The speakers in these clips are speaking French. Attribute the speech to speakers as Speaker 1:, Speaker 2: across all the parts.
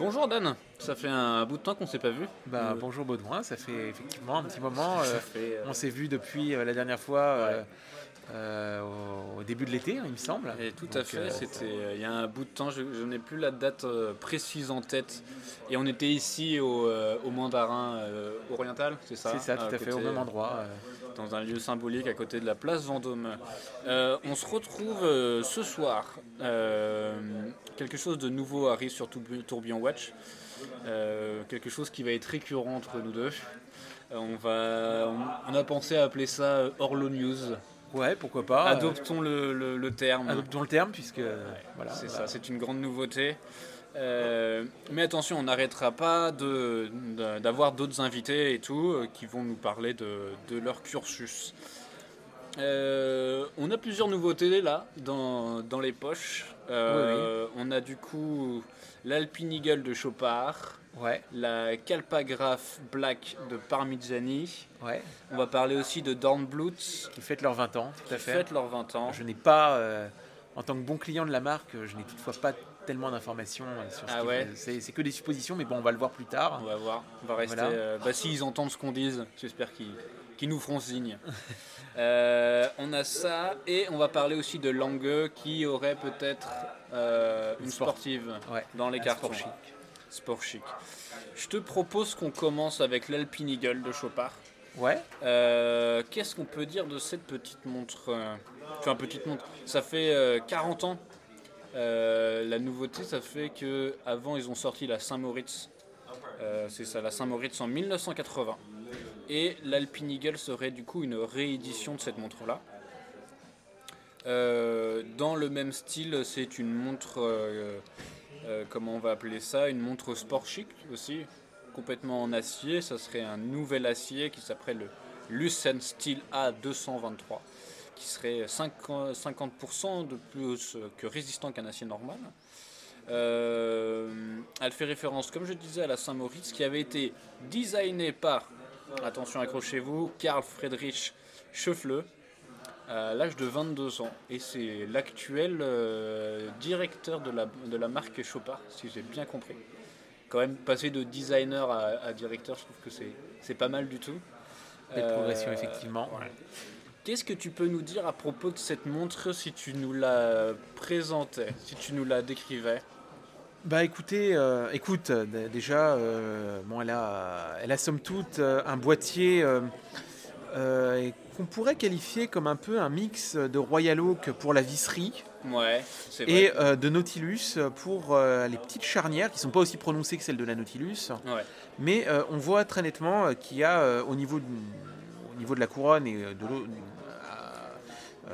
Speaker 1: bonjour Dan, ça fait un bout de temps qu'on s'est pas vu.
Speaker 2: Bah, bonjour Baudouin, ça fait effectivement un petit moment.
Speaker 1: Ça
Speaker 2: euh,
Speaker 1: fait, euh,
Speaker 2: on s'est vu depuis euh, la dernière fois euh, euh, au, au début de l'été, hein, il me semble.
Speaker 1: Et tout à fait,
Speaker 2: euh,
Speaker 1: c'était euh, il y a un bout de temps, je, je n'ai plus la date précise en tête. Et on était ici au, au Mandarin Oriental, c'est ça
Speaker 2: C'est ça, tout à, fait, au même endroit.
Speaker 1: Dans un lieu symbolique à côté de la place Vendôme. On se retrouve ce soir. Quelque chose de nouveau arrive sur Tourbi- Tourbillon Watch. Euh, quelque chose qui va être récurrent entre nous deux. Euh, on, va, on, on a pensé à appeler ça Orlo News.
Speaker 2: Ouais, pourquoi pas. euh,
Speaker 1: Adoptons le, le- le terme.
Speaker 2: adoptons le terme, puisque euh, voilà.
Speaker 1: C'est ça, c'est une grande nouveauté. Euh, mais attention, on n'arrêtera pas d'avoir d'autres invités et tout euh, qui vont nous parler de, de leur cursus. Euh, on a plusieurs nouveautés là dans, dans les poches. On a du coup l'Alpine Eagle de Chopard,
Speaker 2: Ouais,
Speaker 1: la Calpagraph Black de Parmigiani.
Speaker 2: Ouais.
Speaker 1: On va parler aussi de Dornblut
Speaker 2: Qui fêtent leurs 20 ans, tout à
Speaker 1: qui
Speaker 2: fait.
Speaker 1: fête leurs 20 ans.
Speaker 2: Je n'ai pas, euh, en tant que bon client de la marque, je n'ai toutefois pas tellement d'informations euh, sur ce
Speaker 1: Ah ouais.
Speaker 2: C'est c'est que des suppositions, mais bon, on va le voir plus tard.
Speaker 1: On va voir. On va rester.
Speaker 2: Voilà.
Speaker 1: euh, bah, s'ils entendent ce qu'on dise, j'espère qu'ils nous feront signe. Euh, on a ça et on va parler aussi de Lange qui aurait peut-être euh, une
Speaker 2: Une sport-
Speaker 1: sportive
Speaker 2: Ouais,
Speaker 1: dans les cartons.
Speaker 2: sport chic.
Speaker 1: Sport chic. Je te propose qu'on commence avec l'Alpine Eagle de Chopard.
Speaker 2: Ouais,
Speaker 1: Euh, Qu'est-ce qu'on peut dire de cette petite montre euh, Enfin, petite montre? Ça fait euh, 40 ans. Euh, la nouveauté, ça fait que avant ils ont sorti la Saint-Moritz. C'est ça, la Saint-Moritz en 1980. Et l'Alpine Eagle serait du coup une réédition de cette montre-là. Dans le même style, c'est une montre, comment on va appeler ça, une montre sport chic aussi, complètement en acier. Ça serait un nouvel acier qui s'appelle le Lucent Steel A223, qui serait 50%, 50% de plus que résistant qu'un acier normal. Euh, elle fait référence, comme je disais, à la Saint-Moritz, qui avait été designée par, attention accrochez-vous, Karl Friedrich Scheffler, à l'âge de 22 ans. Et c'est l'actuel euh, directeur de la, de la marque Chopard, si j'ai bien compris. Quand même, passer de designer à, à directeur, je trouve que c'est, pas mal du tout.
Speaker 2: belle
Speaker 1: Euh,
Speaker 2: progression, effectivement.
Speaker 1: Qu'est-ce que tu peux nous dire à propos de cette montre si tu nous la présentais, si tu nous la décrivais?
Speaker 2: Bah écoutez, euh, écoute, déjà, euh, bon, elle a, elle a somme toute un boîtier euh, qu'on pourrait qualifier comme un peu un mix de Royal Oak pour la visserie
Speaker 1: Ouais, c'est vrai.
Speaker 2: et euh, de Nautilus pour euh, les petites charnières qui sont pas aussi prononcées que celles de la Nautilus,
Speaker 1: Ouais.
Speaker 2: mais on voit très nettement qu'il y a au, niveau de, au niveau de la couronne et de l'eau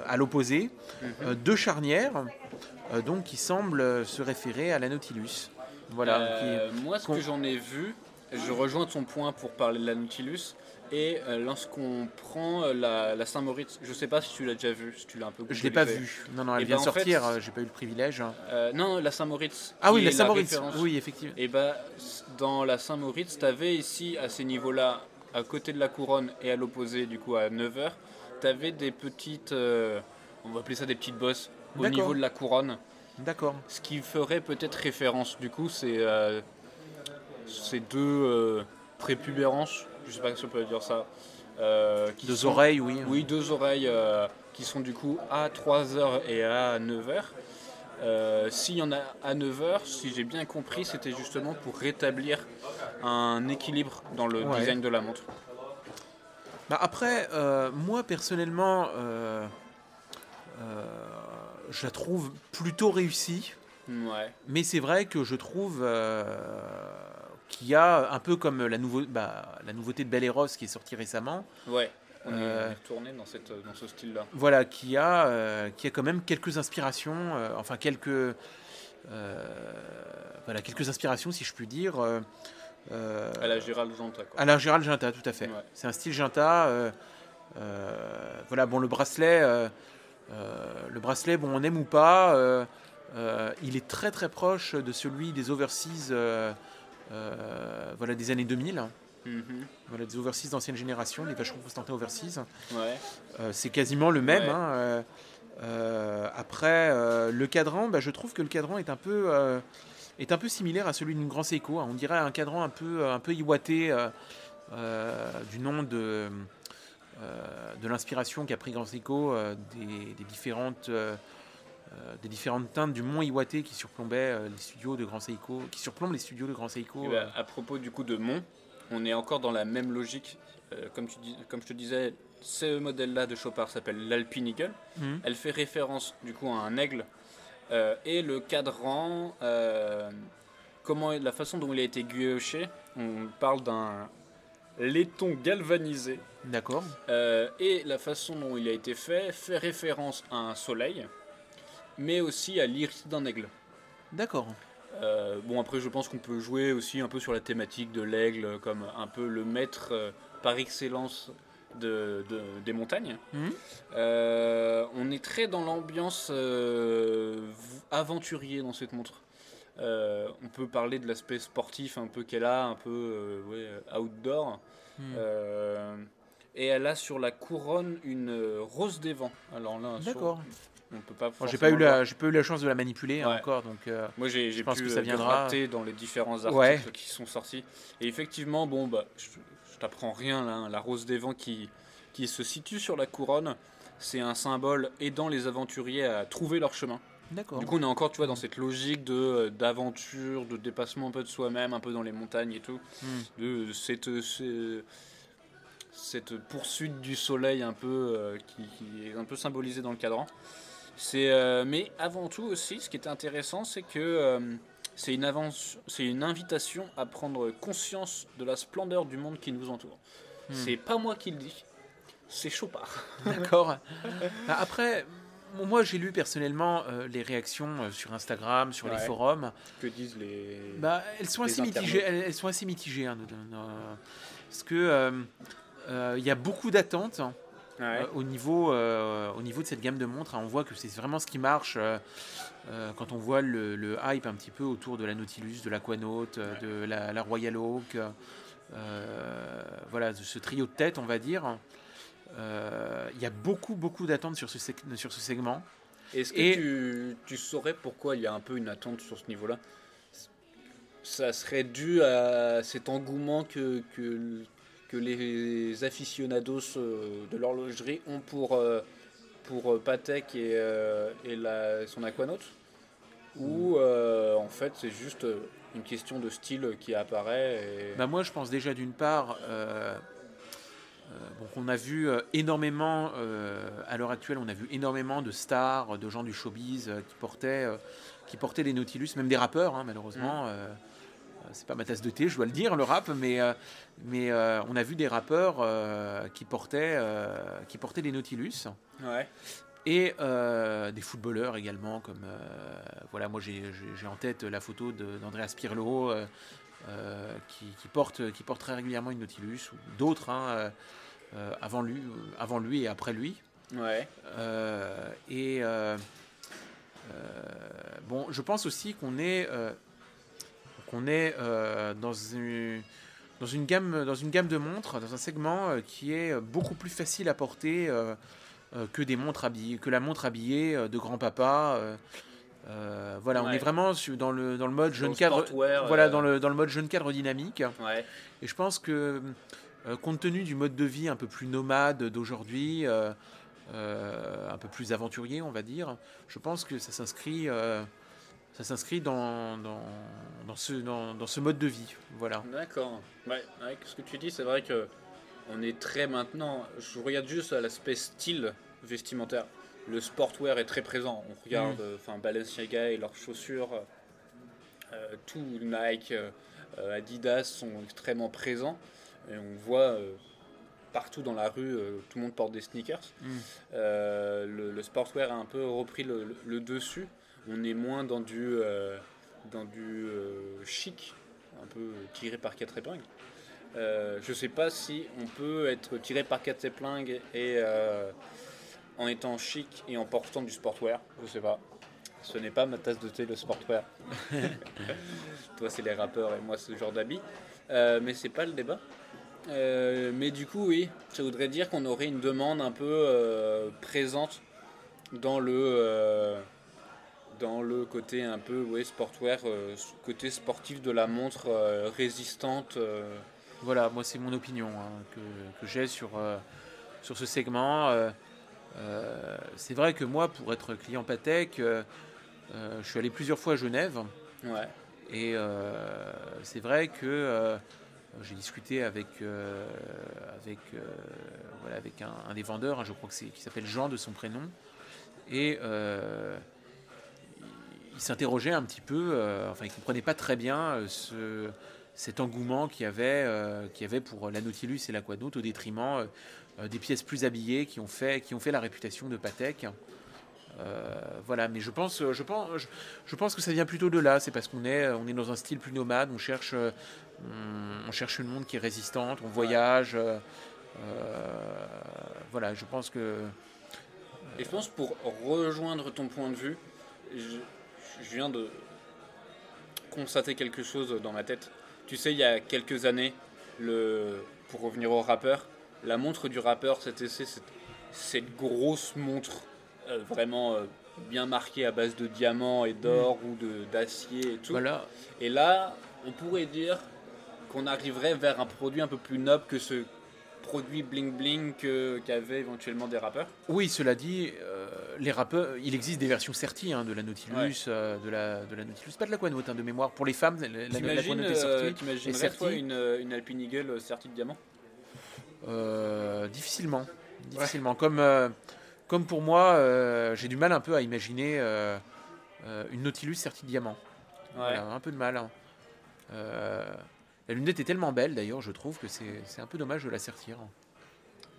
Speaker 2: à, l'opposé
Speaker 1: Mhm.
Speaker 2: deux charnières donc qui semblent se référer à la Nautilus. Voilà. Qui-
Speaker 1: moi, ce que j'en ai vu, je rejoins ton point pour parler de la Nautilus. Et euh, lorsqu'on prend euh, la, la Saint-Moritz, je sais pas si tu l'as déjà vu, si tu l'as un peu
Speaker 2: Je l'ai pas vu. Non, non, elle
Speaker 1: Eh
Speaker 2: vient
Speaker 1: ben,
Speaker 2: de
Speaker 1: en fait,
Speaker 2: sortir. euh, J'ai pas eu le privilège.
Speaker 1: Euh, non, la Saint-Moritz.
Speaker 2: Ah oui, la Saint-Moritz. Oui, effectivement.
Speaker 1: Et bah, dans la Saint-Moritz, tu avais ici, à ces niveaux-là, à côté de la couronne et à l'opposé, du coup, à 9h, tu avais des petites. euh, on va appeler ça des petites bosses au niveau de la couronne.
Speaker 2: D'accord.
Speaker 1: Ce qui ferait peut-être référence, du coup, c'est ces deux prépubérances, je sais pas si on peut dire ça. euh, qui
Speaker 2: Deux
Speaker 1: sont-
Speaker 2: oreilles, oui.
Speaker 1: Oui, deux oreilles euh, qui sont du coup à 3h et à 9h. Euh, S'il y en a à 9h, si j'ai bien compris, c'était justement pour rétablir un équilibre dans le
Speaker 2: Ouais.
Speaker 1: design de la montre.
Speaker 2: Bah, après, moi personnellement, je la trouve plutôt réussie.
Speaker 1: Ouais.
Speaker 2: Mais c'est vrai que je trouve y a un peu comme la, nouveau, bah, la nouveauté de Belle et Rose qui est sortie récemment.
Speaker 1: Ouais. On est- on
Speaker 2: Euh,
Speaker 1: est retourné dans, cette, dans ce style-là.
Speaker 2: Voilà, qui a, euh, qui a quand même quelques inspirations, euh, enfin quelques, voilà, quelques inspirations si je puis dire.
Speaker 1: À la Gérald Zanta, quoi.
Speaker 2: à la Gérald Ginta, tout à fait.
Speaker 1: Ouais.
Speaker 2: C'est un style euh, voilà, bon, le bracelet, le bracelet, bon, on aime ou pas, il est très très proche de celui des overseas, voilà, des années 2000.
Speaker 1: Mhm.
Speaker 2: Voilà, des overseas d'ancienne génération, des Vacheron Constantin overseas.
Speaker 1: Ouais.
Speaker 2: Euh, c'est quasiment le même.
Speaker 1: Ouais.
Speaker 2: hein, euh, euh, après, euh, le cadran, bah, je trouve que le cadran est un peu, euh, est un peu similaire à celui d'une Grand Seiko. hein. On dirait un cadran un peu, un peu euh, euh, du nom de, euh, de l'inspiration qu'a pris Grand Seiko euh, des, des différentes, euh, euh, des différentes teintes du mont Iwate qui surplombait euh, les studios de Grand Seiko, qui surplombent les studios de Grand Seiko.
Speaker 1: Et bah, à propos du coup de Mont, on est encore dans la même logique. Euh, comme, tu dis, comme je te disais, ce modèle-là de Chopard s'appelle l'Alpine Eagle.
Speaker 2: Mhm.
Speaker 1: Elle fait référence du coup à un aigle. Euh, et le cadran, euh, comment, la façon dont il a été guilloché, on parle d'un laiton galvanisé.
Speaker 2: D'accord.
Speaker 1: Euh, et la façon dont il a été fait fait référence à un soleil, mais aussi à l'iris d'un aigle.
Speaker 2: D'accord.
Speaker 1: Euh, bon, après, je pense qu'on peut jouer aussi un peu sur la thématique de l'aigle, comme un peu le maître euh, par excellence de, de- des montagnes.
Speaker 2: Mhm.
Speaker 1: Euh, on est très dans l'ambiance aventurier dans cette montre. On peut parler de l'aspect sportif un peu qu'elle a, un peu ouais, outdoor.
Speaker 2: Mhm.
Speaker 1: Et elle a sur la couronne une rose des vents. Alors là, sur-
Speaker 2: D'accord.
Speaker 1: On peut pas.
Speaker 2: J'ai pas eu la, j'ai pas eu la chance de la manipuler hein, encore, donc. euh,
Speaker 1: Moi, j'ai j'ai
Speaker 2: pense
Speaker 1: pu
Speaker 2: que ça
Speaker 1: euh,
Speaker 2: viendra.
Speaker 1: gratter dans les différents articles
Speaker 2: Ouais.
Speaker 1: qui sont sortis. Et effectivement, bon, bah, je, je t'apprends rien là. hein. La rose des vents qui, qui se situe sur la couronne, c'est un symbole aidant les aventuriers à trouver leur chemin.
Speaker 2: D'accord.
Speaker 1: Du coup, on est encore, tu vois, dans cette logique de euh, d'aventure, de dépassement un peu de soi-même, un peu dans les montagnes et tout,
Speaker 2: Hmm.
Speaker 1: de cette ce- cette poursuite du soleil un peu euh, qui, qui est un peu symbolisée dans le cadran. C'est euh, mais avant tout aussi, ce qui était intéressant, c'est que euh, c'est une avance, c'est une invitation à prendre conscience de la splendeur du monde qui nous entoure.
Speaker 2: Hmm.
Speaker 1: C'est pas moi qui le dis, c'est Chopard.
Speaker 2: D'accord. Bah, Après, moi j'ai lu personnellement euh, les réactions sur Instagram, sur les forums.
Speaker 1: Que disent les
Speaker 2: Bah, elles sont
Speaker 1: Les
Speaker 2: assez mitigées. Elles, elles sont assez mitigées. hein, de- de- de- parce que euh, euh, il y a beaucoup d'attentes hein,
Speaker 1: Ouais.
Speaker 2: euh, au niveau euh, au niveau de cette gamme de montres. hein. On voit que c'est vraiment ce qui marche. euh, quand on voit le, le hype un petit peu autour de la Nautilus, de l'Aquanaut, euh, de la, la Royal Oak, voilà, ce trio de tête, on va dire. Il y a beaucoup, beaucoup d'attentes sur ce, sur ce segment.
Speaker 1: Est-ce que
Speaker 2: Et-
Speaker 1: tu, tu saurais pourquoi il y a un peu une attente sur ce niveau-là? Ça serait dû à cet engouement que, que, que les aficionados euh, de l'horlogerie ont pour, euh, pour euh, Patek et, et la, son Aquanaut Ou euh, en fait c'est juste une question de style qui apparaît et...
Speaker 2: Bah moi, je pense déjà d'une part, bon, qu'on a vu énormément, euh, à l'heure actuelle, on a vu énormément de stars, de gens du showbiz euh, qui, portaient, euh, qui portaient des Nautilus, même des rappeurs, hein, malheureusement. euh, c'est pas ma tasse de thé, je dois le dire, le rap, mais, euh, mais euh, on a vu des rappeurs euh, qui, portaient, euh, qui portaient des Nautilus.
Speaker 1: Ouais.
Speaker 2: Et des footballeurs également, comme voilà, moi j'ai en tête la photo d'Andreas Pirlo qui, qui porte, qui porte très régulièrement une Nautilus, ou d'autres hein, avant, lui, avant lui et après lui.
Speaker 1: Ouais.
Speaker 2: Et bon, je pense aussi qu'on est, qu'on est euh, dans, une, dans, une gamme, dans une gamme de montres, dans un segment euh, qui est beaucoup plus facile à porter euh, que, des montres habillées, que la montre habillée de grand-papa. euh, voilà, on est vraiment dans le, dans le mode jeune cadre. Voilà,
Speaker 1: euh,
Speaker 2: dans le, dans le mode jeune cadre dynamique.
Speaker 1: Ouais.
Speaker 2: Et je pense que, compte tenu du mode de vie un peu plus nomade d'aujourd'hui, un peu plus aventurier, on va dire, je pense que ça s'inscrit, ça s'inscrit dans, dans, dans ce, dans, dans ce mode de vie. Voilà.
Speaker 1: D'accord. Ouais, avec ce que tu dis, c'est vrai que on est très maintenant. Je regarde juste à l'aspect style vestimentaire. Le sportwear est très présent. On regarde, euh, enfin Balenciaga et leurs chaussures, euh, tout Nike, euh, euh, Adidas sont extrêmement présents. Et on voit euh, partout dans la rue, euh, tout le monde porte des sneakers.
Speaker 2: Mm.
Speaker 1: Euh, le, le sportwear a un peu repris le, le- le dessus. On est moins dans du, euh, dans du euh, chic, un peu tiré par quatre épingles. Euh, je sais pas si on peut être tiré par quatre épingles et euh, en étant chic et en portant du sportwear. Je sais pas. Ce n'est pas ma tasse de thé le sportwear. Toi c'est les rappeurs et moi c'est ce genre d'habit. Euh, mais c'est pas le débat. Mais du coup oui, ça voudrait dire qu'on aurait une demande un peu présente dans le dans le côté un peu ouais, sportwear, euh, côté sportif de la montre euh, résistante. euh.
Speaker 2: Voilà, moi c'est mon opinion hein, que, que j'ai sur, euh, sur ce segment. Euh, euh, c'est vrai que moi, pour être client Patek, euh, euh, je suis allé plusieurs fois à Genève.
Speaker 1: Ouais.
Speaker 2: Et euh, c'est vrai que euh, j'ai discuté avec, euh, avec, euh, voilà, avec un, un des vendeurs, hein, je crois que c'est qui s'appelle Jean de son prénom. Et euh, il- s'interrogeait un petit peu, euh, enfin il ne comprenait pas très bien euh, ce, cet engouement qu'il y, avait, euh, avait pour la Nautilus et l'Aquanaut au détriment des pièces plus habillées qui ont fait, qui ont fait la réputation de Patek. Voilà, mais je pense, je, pense, je, pense que ça vient plutôt de là. C'est parce qu'on est, on est dans un style plus nomade. On cherche, on, cherche une montre qui est résistante. On voyage. voilà, je pense que.
Speaker 1: Et je pense pour rejoindre ton point de vue, je viens de constater quelque chose dans ma tête. Tu sais, il y a quelques années, le, pour revenir au rappeur, la montre du rappeur, c'était cette, cette grosse montre euh, vraiment euh, bien marquée à base de diamants et d'or ou de- d'acier et tout.
Speaker 2: Voilà,
Speaker 1: Et là, on pourrait dire qu'on arriverait vers un produit un peu plus noble que ce produit bling bling qu'avaient éventuellement des rappeurs.
Speaker 2: Oui, cela dit, euh, les rappeurs, il existe des versions Certi hein, de la Nautilus,
Speaker 1: Ouais.
Speaker 2: euh, de, la, de la Nautilus, pas de hein, de mémoire. Pour les femmes, la, la, est
Speaker 1: euh,
Speaker 2: sortie.
Speaker 1: t'imaginerais, toi une, euh, une Alpine Eagle euh, sertie de diamants
Speaker 2: Euh, difficilement. difficilement. Comme, euh, comme pour moi, j'ai du mal un peu à imaginer une Nautilus sertie de diamant. Voilà, un peu de mal. hein. La lunette est tellement belle d'ailleurs, je trouve que c'est c'est un peu dommage de la sertir.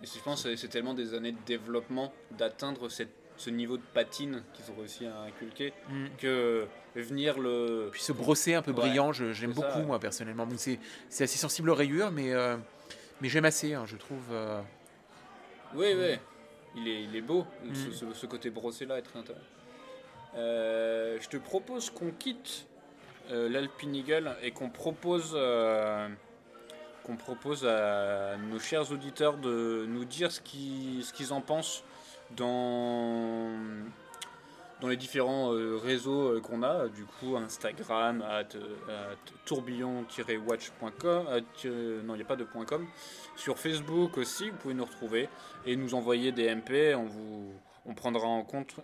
Speaker 1: Et je pense que c'est tellement des années de développement d'atteindre cette- ce niveau de patine qu'ils ont réussi à inculquer que venir le.
Speaker 2: Puis ce brosser un peu
Speaker 1: Ouais,
Speaker 2: brillant, je- j'aime
Speaker 1: ça,
Speaker 2: beaucoup
Speaker 1: ouais.
Speaker 2: moi personnellement. Bon, c'est c'est assez sensible aux rayures, mais, euh, mais j'aime assez, hein, je trouve. euh,
Speaker 1: Oui, oui. Il est, il est beau,
Speaker 2: Mm.
Speaker 1: ce, ce- ce côté brossé là est très intéressant. Euh, je te propose qu'on quitte l'Alpine Eagle et qu'on propose, qu'on propose à nos chers auditeurs de nous dire ce qu'ils ce qu'ils en pensent dans, les différents euh, réseaux euh, qu'on a, du coup Instagram, at, at tourbillon-watch.com, at, euh, non il n'y a pas de .com, sur Facebook aussi, vous pouvez nous retrouver et nous envoyer des MP, on, prendra en compte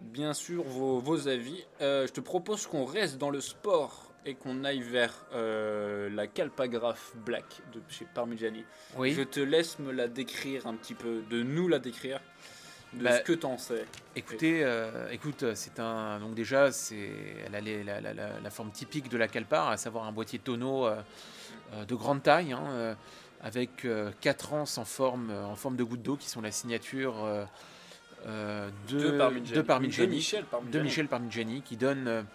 Speaker 1: bien sûr vos, avis. Je te propose qu'on reste dans le sport et qu'on aille vers euh, la Calpagraph Black de chez Parmigiani.
Speaker 2: Oui.
Speaker 1: Je te laisse me la décrire un petit peu, de nous la décrire, de
Speaker 2: Bah,
Speaker 1: ce que t'en sais.
Speaker 2: Écoutez, euh, écoute, c'est un. Donc déjà, c'est, elle a les- la, la- la- la forme typique de la Calpar, à savoir un boîtier tonneau euh, euh, de grande taille, hein, avec quatre anses en forme, en forme de goutte d'eau, qui sont la signature de,
Speaker 1: de Parmigiani.
Speaker 2: de Parmigiani,
Speaker 1: De Michel Parmigiani.
Speaker 2: de Michel Parmigiani, qui donne,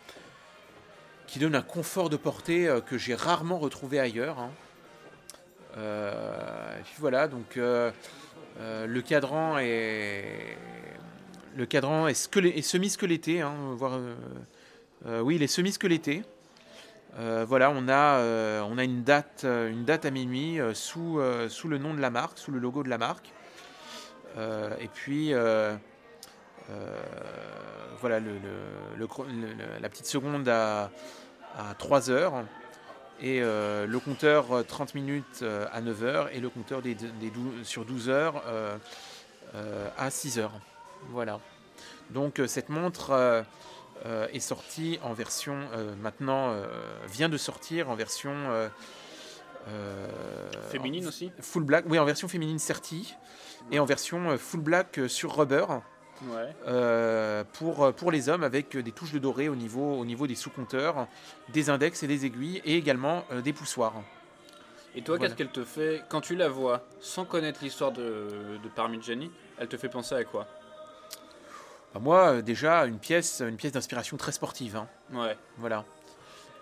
Speaker 2: qui donne un confort de portée euh, que j'ai rarement retrouvé ailleurs. hein. Euh, et puis voilà, donc euh, le cadran est le cadran est, squelé- est semi-squeletté, hein, oui, il est semi-squeletté. Voilà, on a, on a une, date, une date à minuit sous, sous le nom de la marque, sous le logo de la marque. Et puis, voilà, le, le- le chro- le- le- la petite seconde à, à 3 heures. Et euh, le compteur euh, 30 minutes euh, à 9 heures et le compteur des, des dou- sur 12 heures euh, euh, à 6 heures. Voilà. Donc euh, cette montre euh, euh, est sortie en version euh, maintenant euh, vient de sortir en version euh, euh,
Speaker 1: Féminine aussi?
Speaker 2: full black, oui en version féminine certi et en version euh, full black euh, sur rubber
Speaker 1: Ouais.
Speaker 2: euh, pour, pour les hommes avec des touches de doré au niveau, au niveau des sous-compteurs, des index et des aiguilles et également euh, des poussoirs.
Speaker 1: Et toi,
Speaker 2: Voilà.
Speaker 1: qu'est-ce qu'elle te fait quand tu la vois, sans connaître l'histoire de, de Parmigiani Elle te fait penser à quoi?
Speaker 2: Bah, moi, euh, déjà, une pièce, une pièce d'inspiration très sportive. hein.
Speaker 1: Ouais.
Speaker 2: Voilà.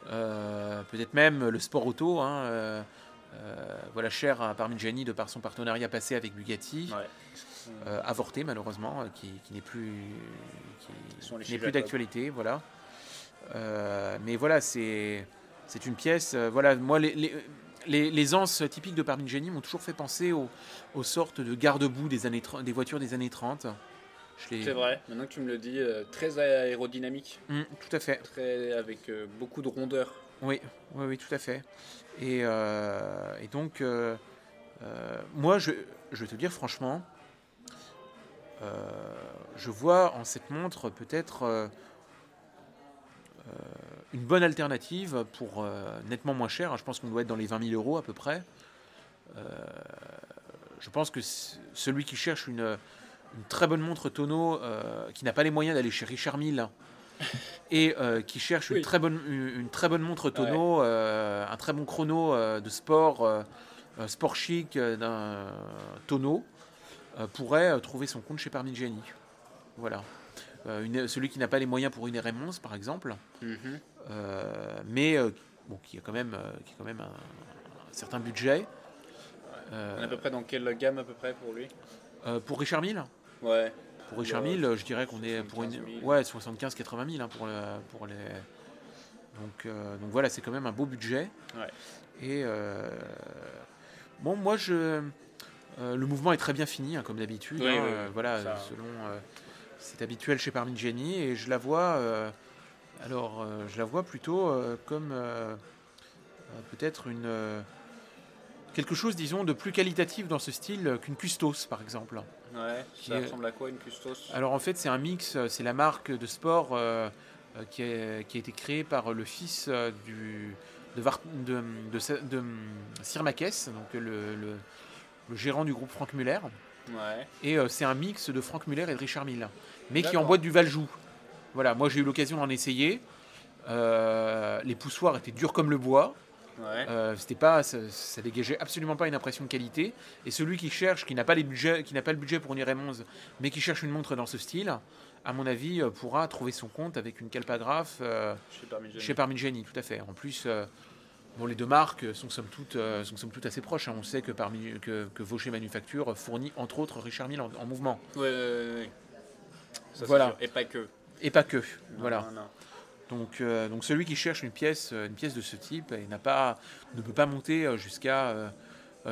Speaker 2: Euh, Peut-être même le sport auto. hein, euh, euh, voilà, cher à Parmigiani de par son partenariat passé avec Bugatti,
Speaker 1: ouais.
Speaker 2: Euh, avorté malheureusement, euh, qui, qui n'est plus, qui plus d'actualité. Voilà. Euh, mais voilà, c'est c'est une pièce. euh, voilà, moi, les, les, les, les anses typiques de Parmigiani m'ont toujours fait penser aux, aux sortes de garde-boue des, années 30 des voitures des années 30. Je l'ai-
Speaker 1: C'est vrai, maintenant que tu me le dis, très aérodynamique,
Speaker 2: Mm, tout à fait.
Speaker 1: très, avec beaucoup de rondeur.
Speaker 2: Oui, oui, oui, tout à fait. Et, et donc, moi, je, je vais te dire franchement, je vois en cette montre peut-être euh, euh, une bonne alternative pour euh, nettement moins cher. Je pense qu'on doit être dans les 20 000 euros à peu près. Euh, je pense que celui qui cherche une, une très bonne montre tonneau, euh, qui n'a pas les moyens d'aller chez Richard Mille, et euh, qui cherche une, très bonne, une, une très bonne montre tonneau, euh, un très bon chrono euh, de sport, euh, euh, sport chic euh, d'un tonneau, euh, pourrait euh, trouver son compte chez Parmigiani. Voilà. Euh, une- celui qui n'a pas les moyens pour une RM11 par exemple,
Speaker 1: Mhm.
Speaker 2: euh, mais euh, bon, qui a quand même, euh, qui a quand même un, un certain budget. Euh,
Speaker 1: On est à peu près dans quelle gamme à peu près pour lui?
Speaker 2: Euh, pour Richard Mille
Speaker 1: Ouais.
Speaker 2: Pour Richard
Speaker 1: Ouais,
Speaker 2: Mille, je dirais qu'on est pour une
Speaker 1: 75 000.
Speaker 2: ouais 75-80 000 hein, pour, le- pour les donc euh, donc voilà c'est quand même un beau budget
Speaker 1: Ouais.
Speaker 2: et euh, bon moi je euh, le mouvement est très bien fini hein, comme d'habitude
Speaker 1: Oui,
Speaker 2: hein,
Speaker 1: oui,
Speaker 2: euh, voilà
Speaker 1: Ça-
Speaker 2: selon euh, c'est habituel chez Parmigiani et je la vois alors je la vois plutôt comme peut-être une quelque chose disons de plus qualitatif dans ce style qu'une Custos par exemple
Speaker 1: Ouais. Ça ressemble à quoi une Custos?
Speaker 2: Alors en fait, c'est un mix, c'est la marque de sport qui, a, qui a été créée par le fils du, de, Var- de, de, Sa- de, Sir donc le, le- le gérant du groupe Franck Muller.
Speaker 1: Ouais.
Speaker 2: Et euh, c'est un mix de Franck Muller et de Richard Mille, mais qui emboîte du Valjoux. Voilà, moi j'ai eu l'occasion d'en essayer. Euh, les poussoirs étaient durs comme le bois.
Speaker 1: Ouais.
Speaker 2: Euh, c'était pas, ça, ça dégageait absolument pas une impression de qualité. Et celui qui cherche, qui n'a pas les budgets, qui n'a pas le budget pour une RM11, mais qui cherche une montre dans ce style, à mon avis, pourra trouver son compte avec une calpagraphe euh,
Speaker 1: Chez Parmigiani.
Speaker 2: chez Parmigiani, tout à fait. En plus, bon, les deux marques sont somme toute, euh, sont somme toute assez proches. hein. On sait que, parmi, que, que Vaucher Manufacture fournit entre autres Richard Mille en, en mouvement.
Speaker 1: Ouais. Ça, c'est
Speaker 2: Voilà.
Speaker 1: sûr. Et pas que.
Speaker 2: Et pas que.
Speaker 1: Non,
Speaker 2: voilà.
Speaker 1: non, non.
Speaker 2: Donc, euh, donc celui qui cherche une pièce, euh, une pièce de ce type et n'a pas, ne peut pas monter jusqu'à, euh,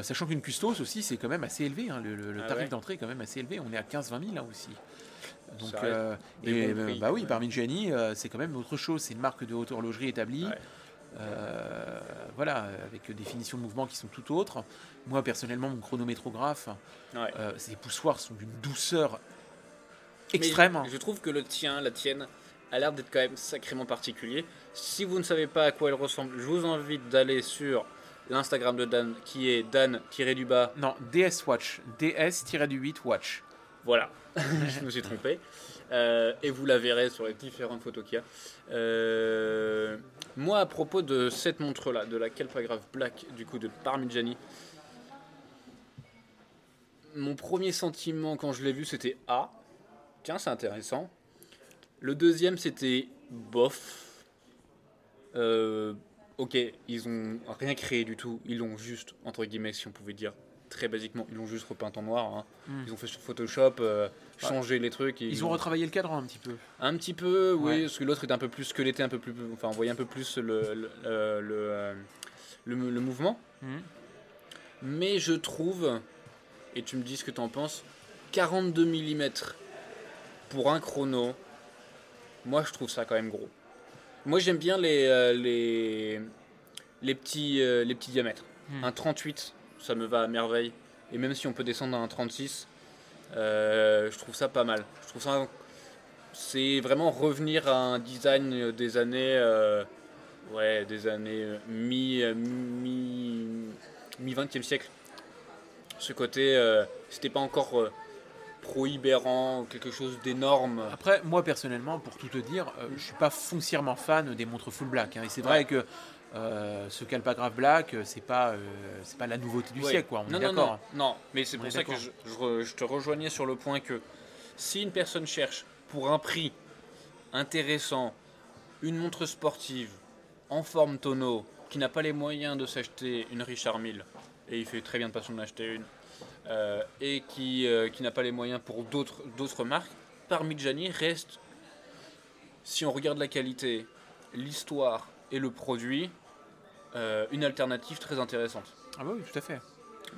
Speaker 2: sachant qu'une custos aussi c'est quand même assez élevé, hein, le, le- le
Speaker 1: Ah
Speaker 2: tarif
Speaker 1: ouais
Speaker 2: d'entrée est quand même assez élevé, on est à 15-20 000 là aussi. Donc, euh, et
Speaker 1: prix,
Speaker 2: bah oui,
Speaker 1: ouais.
Speaker 2: Parmigiani, euh, c'est quand même autre chose, c'est une marque de haute horlogerie établie.
Speaker 1: Ouais.
Speaker 2: Euh, voilà, avec des finitions de mouvement qui sont tout autres. Moi personnellement, mon chronométrographe,
Speaker 1: Ouais.
Speaker 2: euh, ses poussoirs sont d'une douceur extrême.
Speaker 1: Je, je trouve que le tien, la tienne, a l'air d'être quand même sacrément particulier. Si vous ne savez pas à quoi elle ressemble, je vous invite d'aller sur l'Instagram de Dan, qui est Dan-du-bas.
Speaker 2: Non, DS Watch, DS-8 Watch.
Speaker 1: Voilà, je me suis trompé. Euh, et vous la verrez sur les différentes photos qu'il y a. Euh, moi, à propos de cette montre-là, de la Calpagraph Black, du coup de Parmigiani, mon premier sentiment quand je l'ai vu, c'était Ah, tiens, c'est intéressant. Le deuxième, c'était bof. Euh, ok, ils ont rien créé du tout. Ils l'ont juste, entre guillemets, si on pouvait dire très basiquement, ils l'ont juste repeint en noir. hein.
Speaker 2: Mm.
Speaker 1: Ils ont fait sur Photoshop, euh, changé les trucs. et
Speaker 2: Ils ont retravaillé le cadre un petit peu.
Speaker 1: un petit peu, oui,
Speaker 2: Ouais.
Speaker 1: parce que l'autre était un peu plus squeletté, un peu plus, enfin, on voyait un peu plus le le, le, le, euh, le- mouvement.
Speaker 2: Mhm.
Speaker 1: Mais je trouve, et tu me dis ce que tu en penses, 42 mm pour un chrono, moi je trouve ça quand même gros. Moi j'aime bien les, euh, les, les, petits, euh, les petits diamètres.
Speaker 2: Mhm.
Speaker 1: Un 38, ça me va à merveille. Et même si on peut descendre à un 36, euh, je trouve ça pas mal. Je trouve ça. C'est vraiment revenir à un design des années. euh, ouais, des années euh, mi, mi, mi 20e siècle. Ce côté, euh, c'était pas encore prohibérant, quelque chose d'énorme.
Speaker 2: Après, moi personnellement, pour tout te dire, euh, je suis pas foncièrement fan des montres full black. hein. Et c'est vrai que euh, ce Calpagraph black, euh, c'est pas, euh, c'est pas la nouveauté du
Speaker 1: Ouais.
Speaker 2: siècle, quoi. On
Speaker 1: non,
Speaker 2: est
Speaker 1: non,
Speaker 2: d'accord.
Speaker 1: non, non, mais c'est
Speaker 2: On
Speaker 1: pour ça que je, je re- je te rejoignais sur le point que si une personne cherche pour un prix intéressant une montre sportive en forme tonneau qui n'a pas les moyens de s'acheter une Richard Mille, et il fait très bien de pas s'en acheter une, euh, et qui, qui n'a pas les moyens pour d'autres d'autres marques, Parmigiani reste, si on regarde la qualité, l'histoire et le produit, euh, une alternative très intéressante.
Speaker 2: Ah bah oui, tout à fait.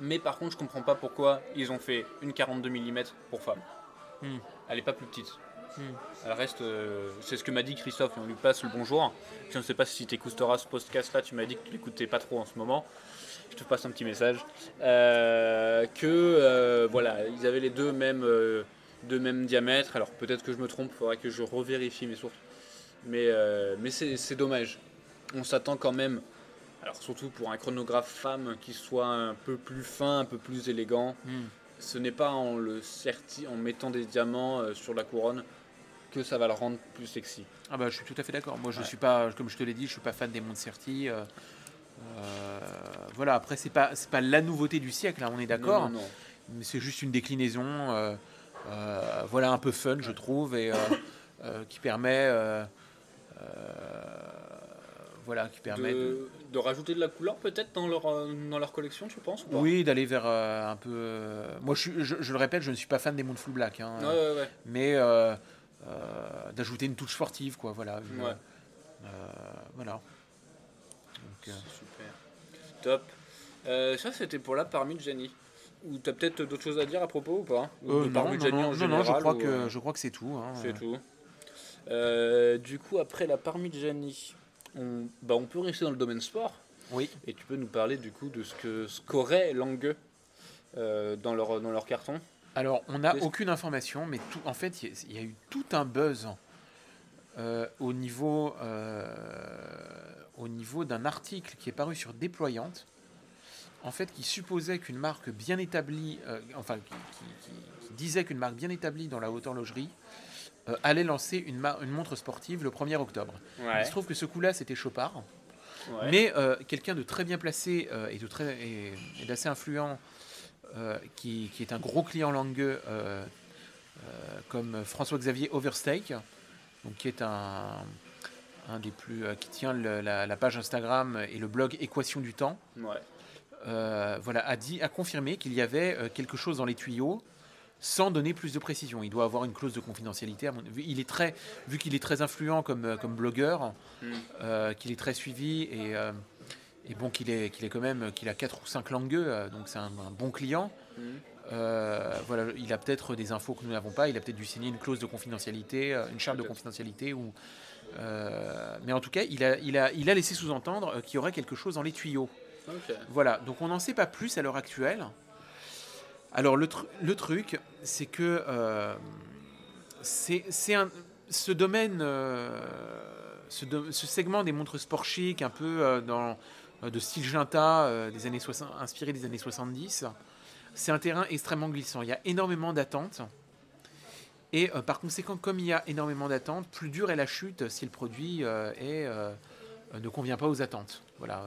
Speaker 1: Mais par contre, je comprends pas pourquoi ils ont fait une 42 mm pour femmes.
Speaker 2: Hmm.
Speaker 1: Elle n'est pas plus petite.
Speaker 2: Hmm.
Speaker 1: Elle reste. euh, c'est ce que m'a dit Christophe, et on lui passe le bonjour. Je ne sais pas si tu écouteras ce podcast-là, tu m'as dit que tu l'écoutais pas trop en ce moment. Je te passe un petit message. Euh, que euh, voilà, ils avaient les deux mêmes, euh, deux mêmes diamètres. Alors peut-être que je me trompe, il faudrait que je revérifie mes sources. Mais, euh, mais c'est c'est dommage. On s'attend quand même, alors surtout pour un chronographe femme qui soit un peu plus fin, un peu plus élégant,
Speaker 2: Hmm.
Speaker 1: ce n'est pas en le certi, en mettant des diamants euh, sur la couronne que ça va le rendre plus sexy.
Speaker 2: Ah bah je suis tout à fait d'accord. Moi je
Speaker 1: Ouais.
Speaker 2: suis pas, comme je te l'ai dit, je suis pas fan des Monserti. euh, euh, voilà, après c'est pas c'est pas la nouveauté du siècle, hein, on est d'accord. Mais c'est juste une déclinaison, voilà un peu fun je trouve et qui permet, voilà, qui permet. de-
Speaker 1: De, de rajouter de la couleur peut-être dans leur, euh, dans leur collection, tu penses ou pas?
Speaker 2: Oui, d'aller vers euh, un peu. euh, moi, je, suis- je, je le répète, je ne suis pas fan des mondes full black, hein,
Speaker 1: Ouais, ouais, ouais.
Speaker 2: mais euh, euh, d'ajouter une touche sportive, quoi. Voilà. je- voilà. Donc,
Speaker 1: Super. Top. Ça, c'était pour la parmi de Jenny. Ou t'as peut-être d'autres choses à dire à propos ou pas? Ou de
Speaker 2: non,
Speaker 1: parmi
Speaker 2: non,
Speaker 1: Jenny
Speaker 2: non,
Speaker 1: en
Speaker 2: non,
Speaker 1: général
Speaker 2: non, je crois
Speaker 1: ou,
Speaker 2: que je crois que c'est tout. hein,
Speaker 1: C'est tout. Du coup, après la parmi de Jenny, on, bah, on peut rester dans le domaine sport.
Speaker 2: Oui.
Speaker 1: Et tu peux nous parler du coup de ce que ce qu'aurait Langueux euh, dans, leur, dans leur carton?
Speaker 2: Alors, on n'a aucune information, mais tout, en fait, il y, a- il y a eu tout un buzz euh, au niveau, euh, au niveau d'un article qui est paru sur Déployante, en fait, qui supposait qu'une marque bien établie, euh, enfin, qui, qui- qui- qui disait qu'une marque bien établie dans la haute horlogerie euh, allait lancer une, montre sportive le 1er octobre.
Speaker 1: Ouais.
Speaker 2: Il se trouve que ce coup-là, c'était Chopard.
Speaker 1: Ouais.
Speaker 2: Mais euh, quelqu'un de très bien placé euh, et de très et, et d'assez influent, qui, qui est un gros client langueux, comme François-Xavier Overstake, donc qui est un, un des plus qui tient le- la, la page Instagram et le blog Équation du temps,
Speaker 1: Ouais.
Speaker 2: voilà, a dit, a confirmé qu'il y avait quelque chose dans les tuyaux. Sans donner plus de précision, il doit avoir une clause de confidentialité. Il est très, vu qu'il est très influent comme, euh, comme blogueur,
Speaker 1: Mm.
Speaker 2: euh, qu'il est très suivi et, euh, et bon qu'il est, qu'il est quand même qu'il a 4 ou 5 langueux, euh, donc c'est un, un bon client.
Speaker 1: Mm.
Speaker 2: Voilà, il a peut-être des infos que nous n'avons pas, il a peut-être dû signer une clause de confidentialité, une charte de confidentialité ou mais en tout cas, il a, il a, il a laissé sous-entendre qu'il y aurait quelque chose dans les tuyaux. Voilà, donc on n'en sait pas plus à l'heure actuelle. Alors le, tru- le truc, c'est que euh, c'est ce domaine, euh, ce, segment des montres sport chic, un peu euh, de style Ginta, des années 60, inspiré des années 70, c'est un terrain extrêmement glissant. Il y a énormément d'attentes. Et par conséquent, comme il y a énormément d'attentes, plus dure est la chute si le produit ne convient pas aux attentes. Voilà.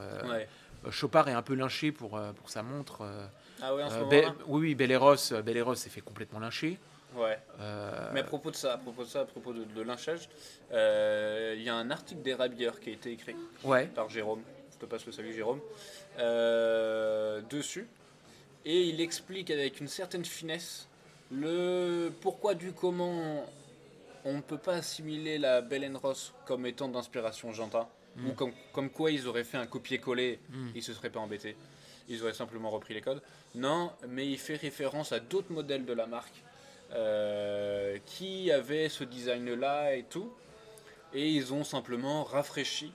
Speaker 2: Chopard est un peu lynché pour, euh, pour sa montre. euh,
Speaker 1: Ah ouais, en ce
Speaker 2: euh, Be- oui, oui, Belleros, Belleros s'est fait complètement lyncher.
Speaker 1: Ouais.
Speaker 2: Euh,
Speaker 1: Mais à propos de ça, à propos de ça, à propos de, de lynchage, euh, il y a un article des Rabières qui a été écrit
Speaker 2: ouais,
Speaker 1: par Jérôme. Je te passe le salut Jérôme. euh, dessus. Et il explique avec une certaine finesse le pourquoi du comment on ne peut pas assimiler la Ross comme étant d'inspiration Janta.
Speaker 2: Mm.
Speaker 1: Ou comme, comme quoi ils auraient fait un copier-coller,
Speaker 2: Mm.
Speaker 1: ils se seraient pas embêtés. Ils auraient simplement repris les codes. Non, mais il fait référence à d'autres modèles de la marque euh, qui avaient ce design-là et tout. Et ils ont simplement rafraîchi.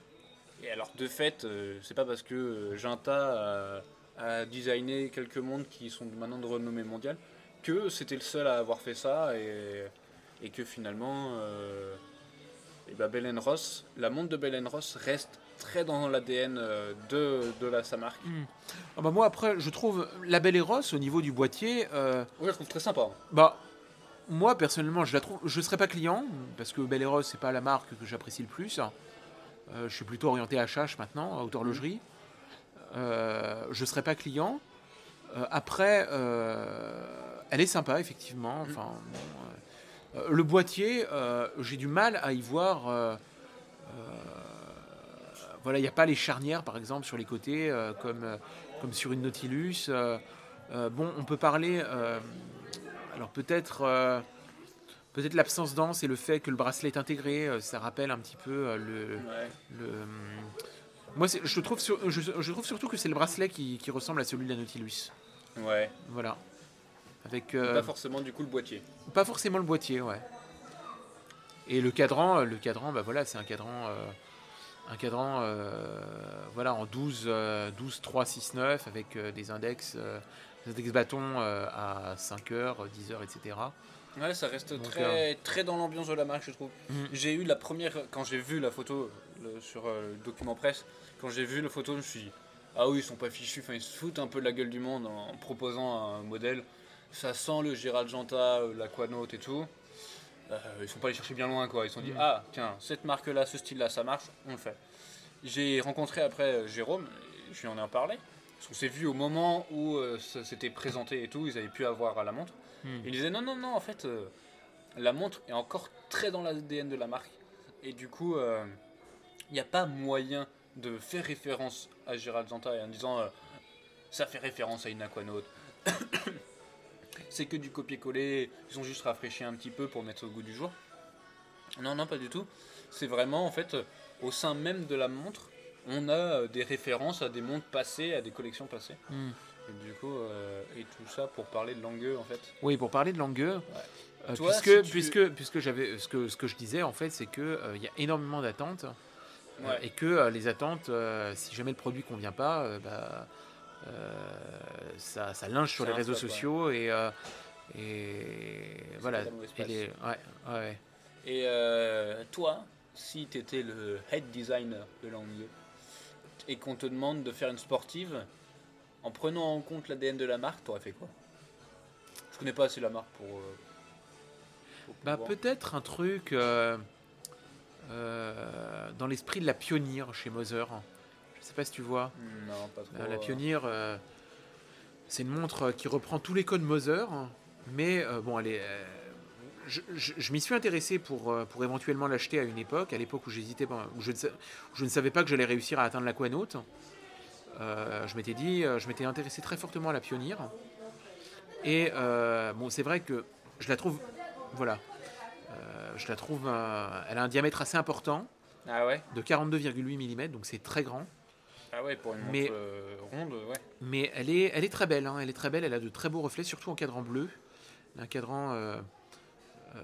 Speaker 1: Et alors, de fait, euh, c'est pas parce que euh, Jinta a, a designé quelques montres qui sont maintenant de renommée mondiale que c'était le seul à avoir fait ça et, et que finalement, euh, et ben Bell Ross, la montre de Bell Ross reste très dans l'ADN euh, de, de la, sa marque.
Speaker 2: Ah bah moi après, je trouve la Belle Eros au niveau du boîtier, euh,
Speaker 1: Oui, je trouve très sympa.
Speaker 2: bah moi personnellement, je la trouve, je serais pas client parce que Belle Eros c'est pas la marque que j'apprécie le plus. Euh, je suis plutôt orienté HH maintenant, à haute horlogerie. Euh, je serais pas client. Après, elle est sympa effectivement. Enfin, bon, le boîtier, euh, j'ai du mal à y voir. euh, euh, voilà, il n'y a pas les charnières, par exemple, sur les côtés, euh, comme, euh, comme sur une Nautilus. Euh, euh, bon, on peut parler. euh, alors peut-être, euh, peut-être l'absence d'anse et le fait que le bracelet est intégré, euh, ça rappelle un petit peu euh, le.
Speaker 1: Ouais.
Speaker 2: le, moi, c'est- je trouve, sur- je, je trouve surtout que c'est le bracelet qui, qui ressemble à celui de la Nautilus.
Speaker 1: Ouais.
Speaker 2: Voilà. Avec, euh,
Speaker 1: Pas forcément du coup le boîtier.
Speaker 2: pas forcément le boîtier, ouais. Et le cadran, euh, le cadran, bah voilà, c'est un cadran, euh, un cadran, euh, voilà, en 12, euh, 12, 3, 6, 9, avec des index, des index bâtons à 5 heures, 10 heures, etc.
Speaker 1: Ouais, ça reste
Speaker 2: Donc,
Speaker 1: très, très dans l'ambiance de la marque, je trouve.
Speaker 2: Mhm.
Speaker 1: J'ai eu la première, quand j'ai vu la photo le- sur le document presse, quand j'ai vu la photo, je me suis dit, ah oui, ils sont pas fichus, enfin, ils se foutent un peu de la gueule du monde en proposant un modèle. Ça sent le Gérald Janta, euh, l'Aquanaut et tout. Euh, ils sont pas allés chercher bien loin, quoi. Ils se sont dit,
Speaker 2: Mhm.
Speaker 1: ah, tiens, cette marque-là, ce style-là, ça marche, on le fait. J'ai rencontré après euh, Jérôme, et je lui en ai parlé. Parce qu'on s'est vu au moment où ça s'était présenté et tout, ils avaient pu avoir à la montre.
Speaker 2: Mhm.
Speaker 1: Il disait non, non, non, en fait, la montre est encore très dans l'ADN de la marque. Et du coup, il n'y a pas moyen de faire référence à Gérald Zanta en disant euh, ça fait référence à une Aquanaut. C'est que du copier-coller, ils ont juste rafraîchi un petit peu pour mettre au goût du jour. Non, non, pas du tout. C'est vraiment, en fait, euh, au sein même de la montre, on a euh, des références à des montres passées, à des collections passées.
Speaker 2: Hmm.
Speaker 1: Et du coup, euh, et tout ça pour parler de Langueux, en fait.
Speaker 2: Oui, pour parler de Langueux, euh,
Speaker 1: Toi,
Speaker 2: puisque,
Speaker 1: si tu-
Speaker 2: puisque, puisque j'avais, ce que, ce que je disais en fait, c'est que euh, il y a énormément d'attentes
Speaker 1: Ouais.
Speaker 2: et que les attentes, si jamais le produit convient pas, bah, ça, ça linge sur les réseaux
Speaker 1: ouais.
Speaker 2: sociaux et, euh, et voilà. Et
Speaker 1: passe.
Speaker 2: les- ouais, ouais.
Speaker 1: Et euh, toi, si tu étais le head designer de Langueux et qu'on te demande de faire une sportive, en prenant en compte l'ADN de la marque, t'aurais fait quoi? Je connais pas assez la marque pour. euh, pour
Speaker 2: Bah, peut-être un truc euh, euh, dans l'esprit de la pionnière chez Moser. Je sais pas si tu vois.
Speaker 1: Non, pas trop.
Speaker 2: Euh, la
Speaker 1: euh,
Speaker 2: pionnière, euh, c'est une montre qui reprend tous les codes Moser, mais euh, bon, elle est. euh, je je- je m'y suis intéressé pour, euh, pour éventuellement l'acheter à une époque, à l'époque où j'hésitais, où je, ne sa- où je ne savais pas que j'allais réussir à atteindre l'Aquanaut. Euh, je m'étais dit, euh, je m'étais intéressé très fortement à la pionnière. Et euh, bon, c'est vrai que je la trouve, voilà, euh, je la trouve, euh, elle a un diamètre assez important,
Speaker 1: Ah ouais?
Speaker 2: De 42,8 mm, donc c'est très grand.
Speaker 1: Ah ouais, pour une montre
Speaker 2: Mais-
Speaker 1: euh, ronde, ouais.
Speaker 2: Mais elle est, elle est très belle, hein, elle est très belle, elle a de très beaux reflets, surtout en cadran bleu. Un cadran. euh, euh,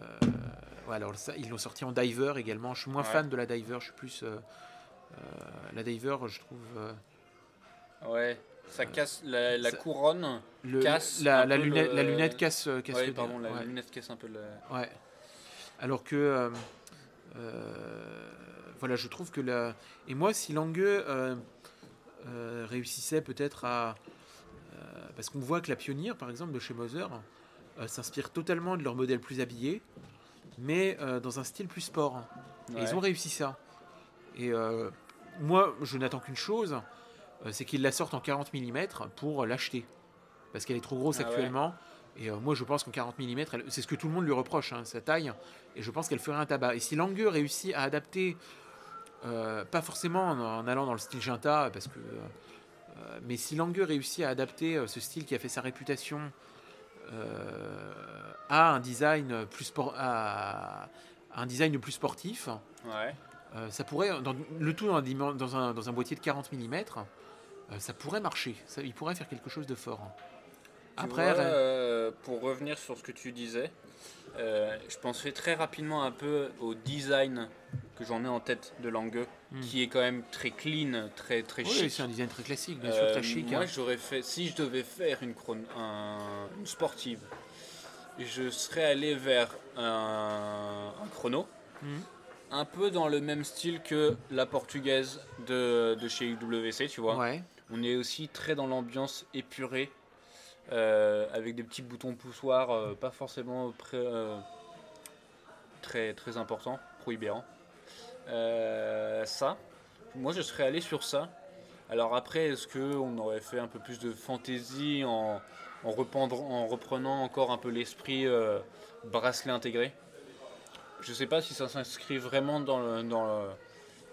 Speaker 2: ouais, alors ça, ils l'ont sorti en diver également. Je suis moins
Speaker 1: Ouais.
Speaker 2: fan de la diver, je suis plus. la diver, je trouve.
Speaker 1: Ouais, ça casse la, la
Speaker 2: ça-
Speaker 1: couronne.
Speaker 2: le,
Speaker 1: Casse
Speaker 2: la, la lunette,
Speaker 1: le-
Speaker 2: la lunette casse, casse
Speaker 1: Ouais,
Speaker 2: le
Speaker 1: pardon, la lunette casse un peu le.
Speaker 2: Ouais. Alors que. euh, voilà, je trouve que la. Et moi, si euh, euh, réussissait peut-être à. euh, parce qu'on voit que la pionnière, par exemple, de chez Moser, euh, s'inspire totalement de leur modèle plus habillé, mais dans un style plus sport. Et ils ont réussi ça. Et moi, je n'attends qu'une chose c'est qu'ils la sortent en 40 mm pour l'acheter. Parce qu'elle est trop grosse
Speaker 1: Ah ouais.
Speaker 2: actuellement. Et moi, je pense qu'en 40 mm, c'est ce que tout le monde lui reproche, hein, sa taille. Et je pense qu'elle ferait un tabac. Et si Langueux réussit à adapter, euh, pas forcément en, allant dans le style Ginta, parce que. euh, mais si Langueux réussit à adapter euh, ce style qui a fait sa réputation euh, à un design plus sport, à, à un design plus sportif,
Speaker 1: Ouais.
Speaker 2: ça pourrait, dans, le tout dans un, dimen- dans un, dans un boîtier de 40 mm, ça pourrait marcher. Ça, il pourrait faire quelque chose de fort. Après,
Speaker 1: vois, pour revenir sur ce que tu disais, euh, je pensais très rapidement un peu au design que j'en ai en tête de Langueux,
Speaker 2: Hmm.
Speaker 1: qui est quand même très clean, très très
Speaker 2: oui,
Speaker 1: chic.
Speaker 2: c'est un design très classique, bien sûr,
Speaker 1: Euh,
Speaker 2: très chic.
Speaker 1: Moi,
Speaker 2: hein.
Speaker 1: j'aurais fait, si je devais faire une, chron- un- une sportive, je serais allé vers un, un chrono,
Speaker 2: Mhm.
Speaker 1: un peu dans le même style que la portugaise de, de chez UWC, tu vois.
Speaker 2: Ouais.
Speaker 1: On est aussi très dans l'ambiance épurée, euh, avec des petits boutons poussoirs, euh, pas forcément euh, très, très importants, prohibérants. Euh, ça, moi je serais allé sur ça. Alors après, est-ce qu'on aurait fait un peu plus de fantaisie en, en, rependre- en reprenant encore un peu l'esprit euh, bracelet intégré? Je sais pas si ça s'inscrit vraiment dans le- dans le-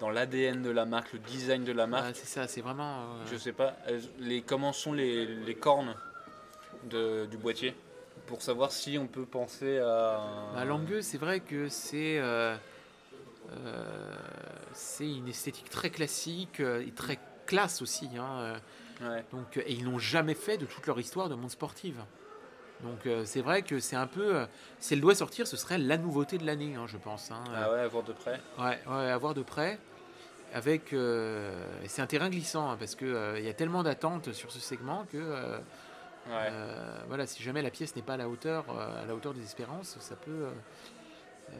Speaker 1: dans l'ADN de la marque, le design de la marque.
Speaker 2: Ah, c'est ça, c'est vraiment. euh,
Speaker 1: Je sais pas, euh, les, comment sont les, les cornes? De- du boîtier pour savoir si on peut penser à. un-
Speaker 2: bah, Langueux, c'est vrai que c'est. euh, euh, c'est une esthétique très classique euh, et très classe aussi. hein, euh,
Speaker 1: Ouais.
Speaker 2: donc, et ils n'ont jamais fait de toute leur histoire de monde sportive. Donc euh, c'est vrai que c'est un peu, euh, si elle doit sortir, ce serait la nouveauté de l'année, hein, je pense. hein.
Speaker 1: Ah ouais, à voir de près.
Speaker 2: Ouais, ouais, à voir de près. Avec, euh, c'est un terrain glissant hein, parce que euh, il y a tellement d'attentes sur ce segment que euh,
Speaker 1: Ouais.
Speaker 2: euh, voilà, si jamais la pièce n'est pas à la hauteur, euh, à la hauteur des espérances, ça peut. euh,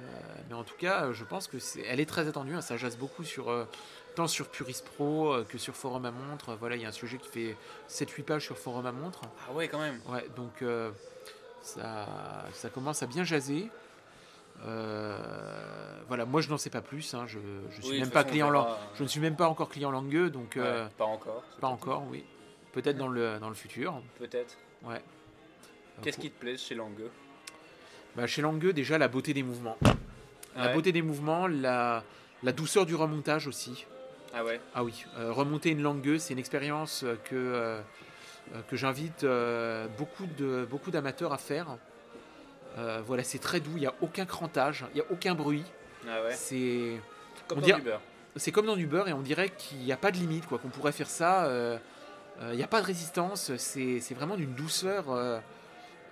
Speaker 2: mais en tout cas, je pense que c'est, elle est très attendue. hein, ça jase beaucoup sur tant sur Puris Pro que sur Forum à montre. Voilà, il y a un sujet qui fait 7-8 pages sur Forum à montre.
Speaker 1: Ah ouais, quand même.
Speaker 2: Ouais, donc ça, ça commence à bien jaser. Euh, voilà, moi je n'en sais pas plus. hein, je, je suis
Speaker 1: Oui,
Speaker 2: même pas
Speaker 1: façon,
Speaker 2: client, je ne suis même pas encore client langueux, donc
Speaker 1: ouais,
Speaker 2: euh,
Speaker 1: pas encore.
Speaker 2: pas encore, oui. Peut-être dans le dans le futur.
Speaker 1: Peut-être.
Speaker 2: Ouais.
Speaker 1: Qu'est-ce qui te plaît chez Langueux
Speaker 2: Bah, chez Langueux, déjà la beauté des mouvements. La
Speaker 1: Ouais.
Speaker 2: beauté des mouvements, la, la douceur du remontage aussi.
Speaker 1: Ah ouais.
Speaker 2: Ah oui, euh, remonter une langueuse, c'est une expérience que, euh, que j'invite euh, beaucoup de beaucoup d'amateurs à faire. Voilà, c'est très doux, il n'y a aucun crantage, il n'y a aucun bruit.
Speaker 1: Ah ouais.
Speaker 2: C'est
Speaker 1: Comme
Speaker 2: on
Speaker 1: dans du beurre.
Speaker 2: c'est comme dans du beurre et on dirait qu'il n'y a pas de limite, quoi, qu'on pourrait faire ça. Euh, euh, Il n'y a pas de résistance, c'est vraiment d'une douceur. euh,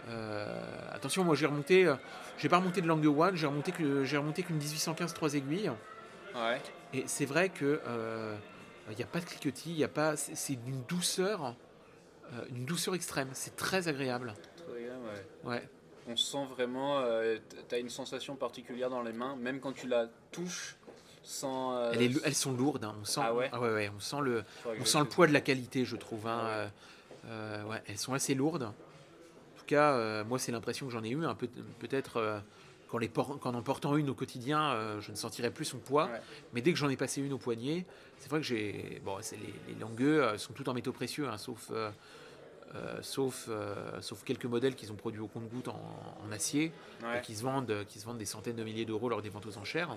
Speaker 2: euh, attention, moi j'ai remonté, j'ai pas remonté de langue one, j'ai remonté que j'ai remonté qu'une 1815 3 aiguilles.
Speaker 1: Ouais.
Speaker 2: Et c'est vrai que il n'y a pas de cliquetis, il y a pas, c'est d'une douceur, euh, une douceur extrême. C'est très agréable.
Speaker 1: Très ouais.
Speaker 2: Ouais.
Speaker 1: On sent vraiment, euh, t- t'as une sensation particulière dans les mains, même quand tu la touches sans. euh,
Speaker 2: Elles, sont lourdes. hein, On sent,
Speaker 1: Ah ouais
Speaker 2: ouais, ouais, on sent le, on sent le poids de la qualité, je trouve. hein,
Speaker 1: Ah ouais.
Speaker 2: euh, elles sont assez lourdes. En tout cas, euh, moi, c'est l'impression que j'en ai eu. Peu, peut-être qu'en por- en portant une au quotidien, je ne sentirais plus son poids. Mais dès que j'en ai passé une au poignet, c'est vrai que j'ai. Bon, les, les langueux sont toutes en métaux précieux, hein, sauf, euh, sauf, euh, sauf quelques modèles qu'ils ont produits au compte-gouttes en, en acier,
Speaker 1: Ouais.
Speaker 2: qui, se vendent, qui se vendent des centaines de milliers d'euros lors des ventes aux enchères.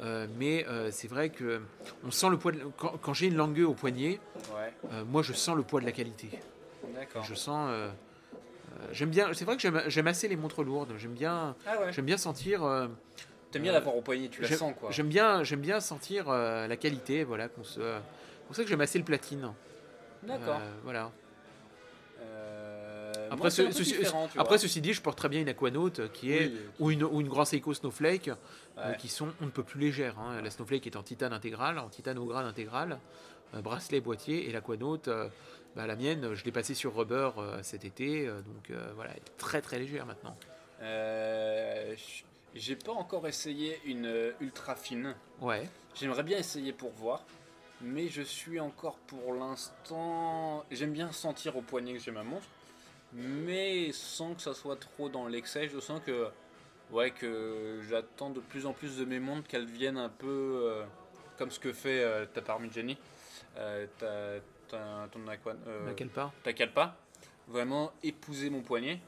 Speaker 2: Euh, mais euh, c'est vrai que on sent le poids. de- quand quand j'ai une langueux au poignet,
Speaker 1: Ouais.
Speaker 2: euh, moi, je sens le poids de la qualité.
Speaker 1: D'accord.
Speaker 2: Je sens. j'aime bien. C'est vrai que j'aime assez les montres lourdes. J'aime bien.
Speaker 1: Ah ouais.
Speaker 2: J'aime bien sentir.
Speaker 1: T'aimes bien l'avoir au poignet, tu la sens quoi.
Speaker 2: J'aime bien. J'aime bien sentir la qualité. Voilà. Qu'on se. C'est pour ça que j'aime assez le platine.
Speaker 1: D'accord.
Speaker 2: Voilà.
Speaker 1: Euh,
Speaker 2: Après, ce- ceci, après dit, je porte très bien une Aquanaut qui est
Speaker 1: Oui,
Speaker 2: ou une ou une Grand Seiko Snowflake euh, qui sont on ne peut plus légères. hein. La Snowflake est en titane intégral, en titane au grade intégral, euh, bracelet boîtier et l'Aquanaut, euh, bah, la mienne, je l'ai passée sur rubber euh, cet été, euh, donc euh, voilà, elle est très très légère maintenant.
Speaker 1: Euh, J'ai pas encore essayé une euh, ultra fine.
Speaker 2: Ouais.
Speaker 1: J'aimerais bien essayer pour voir. Mais je suis encore pour l'instant. J'aime bien sentir au poignet que j'ai ma montre. Mais sans que ça soit trop dans l'excès. Je sens que. Ouais, que j'attends de plus en plus de mes montres qu'elles viennent un peu euh, comme ce que fait euh, ta Parmigiani. Euh, ta, ta- ton aqua, euh, ta Calpa. Vraiment épouser mon poignet.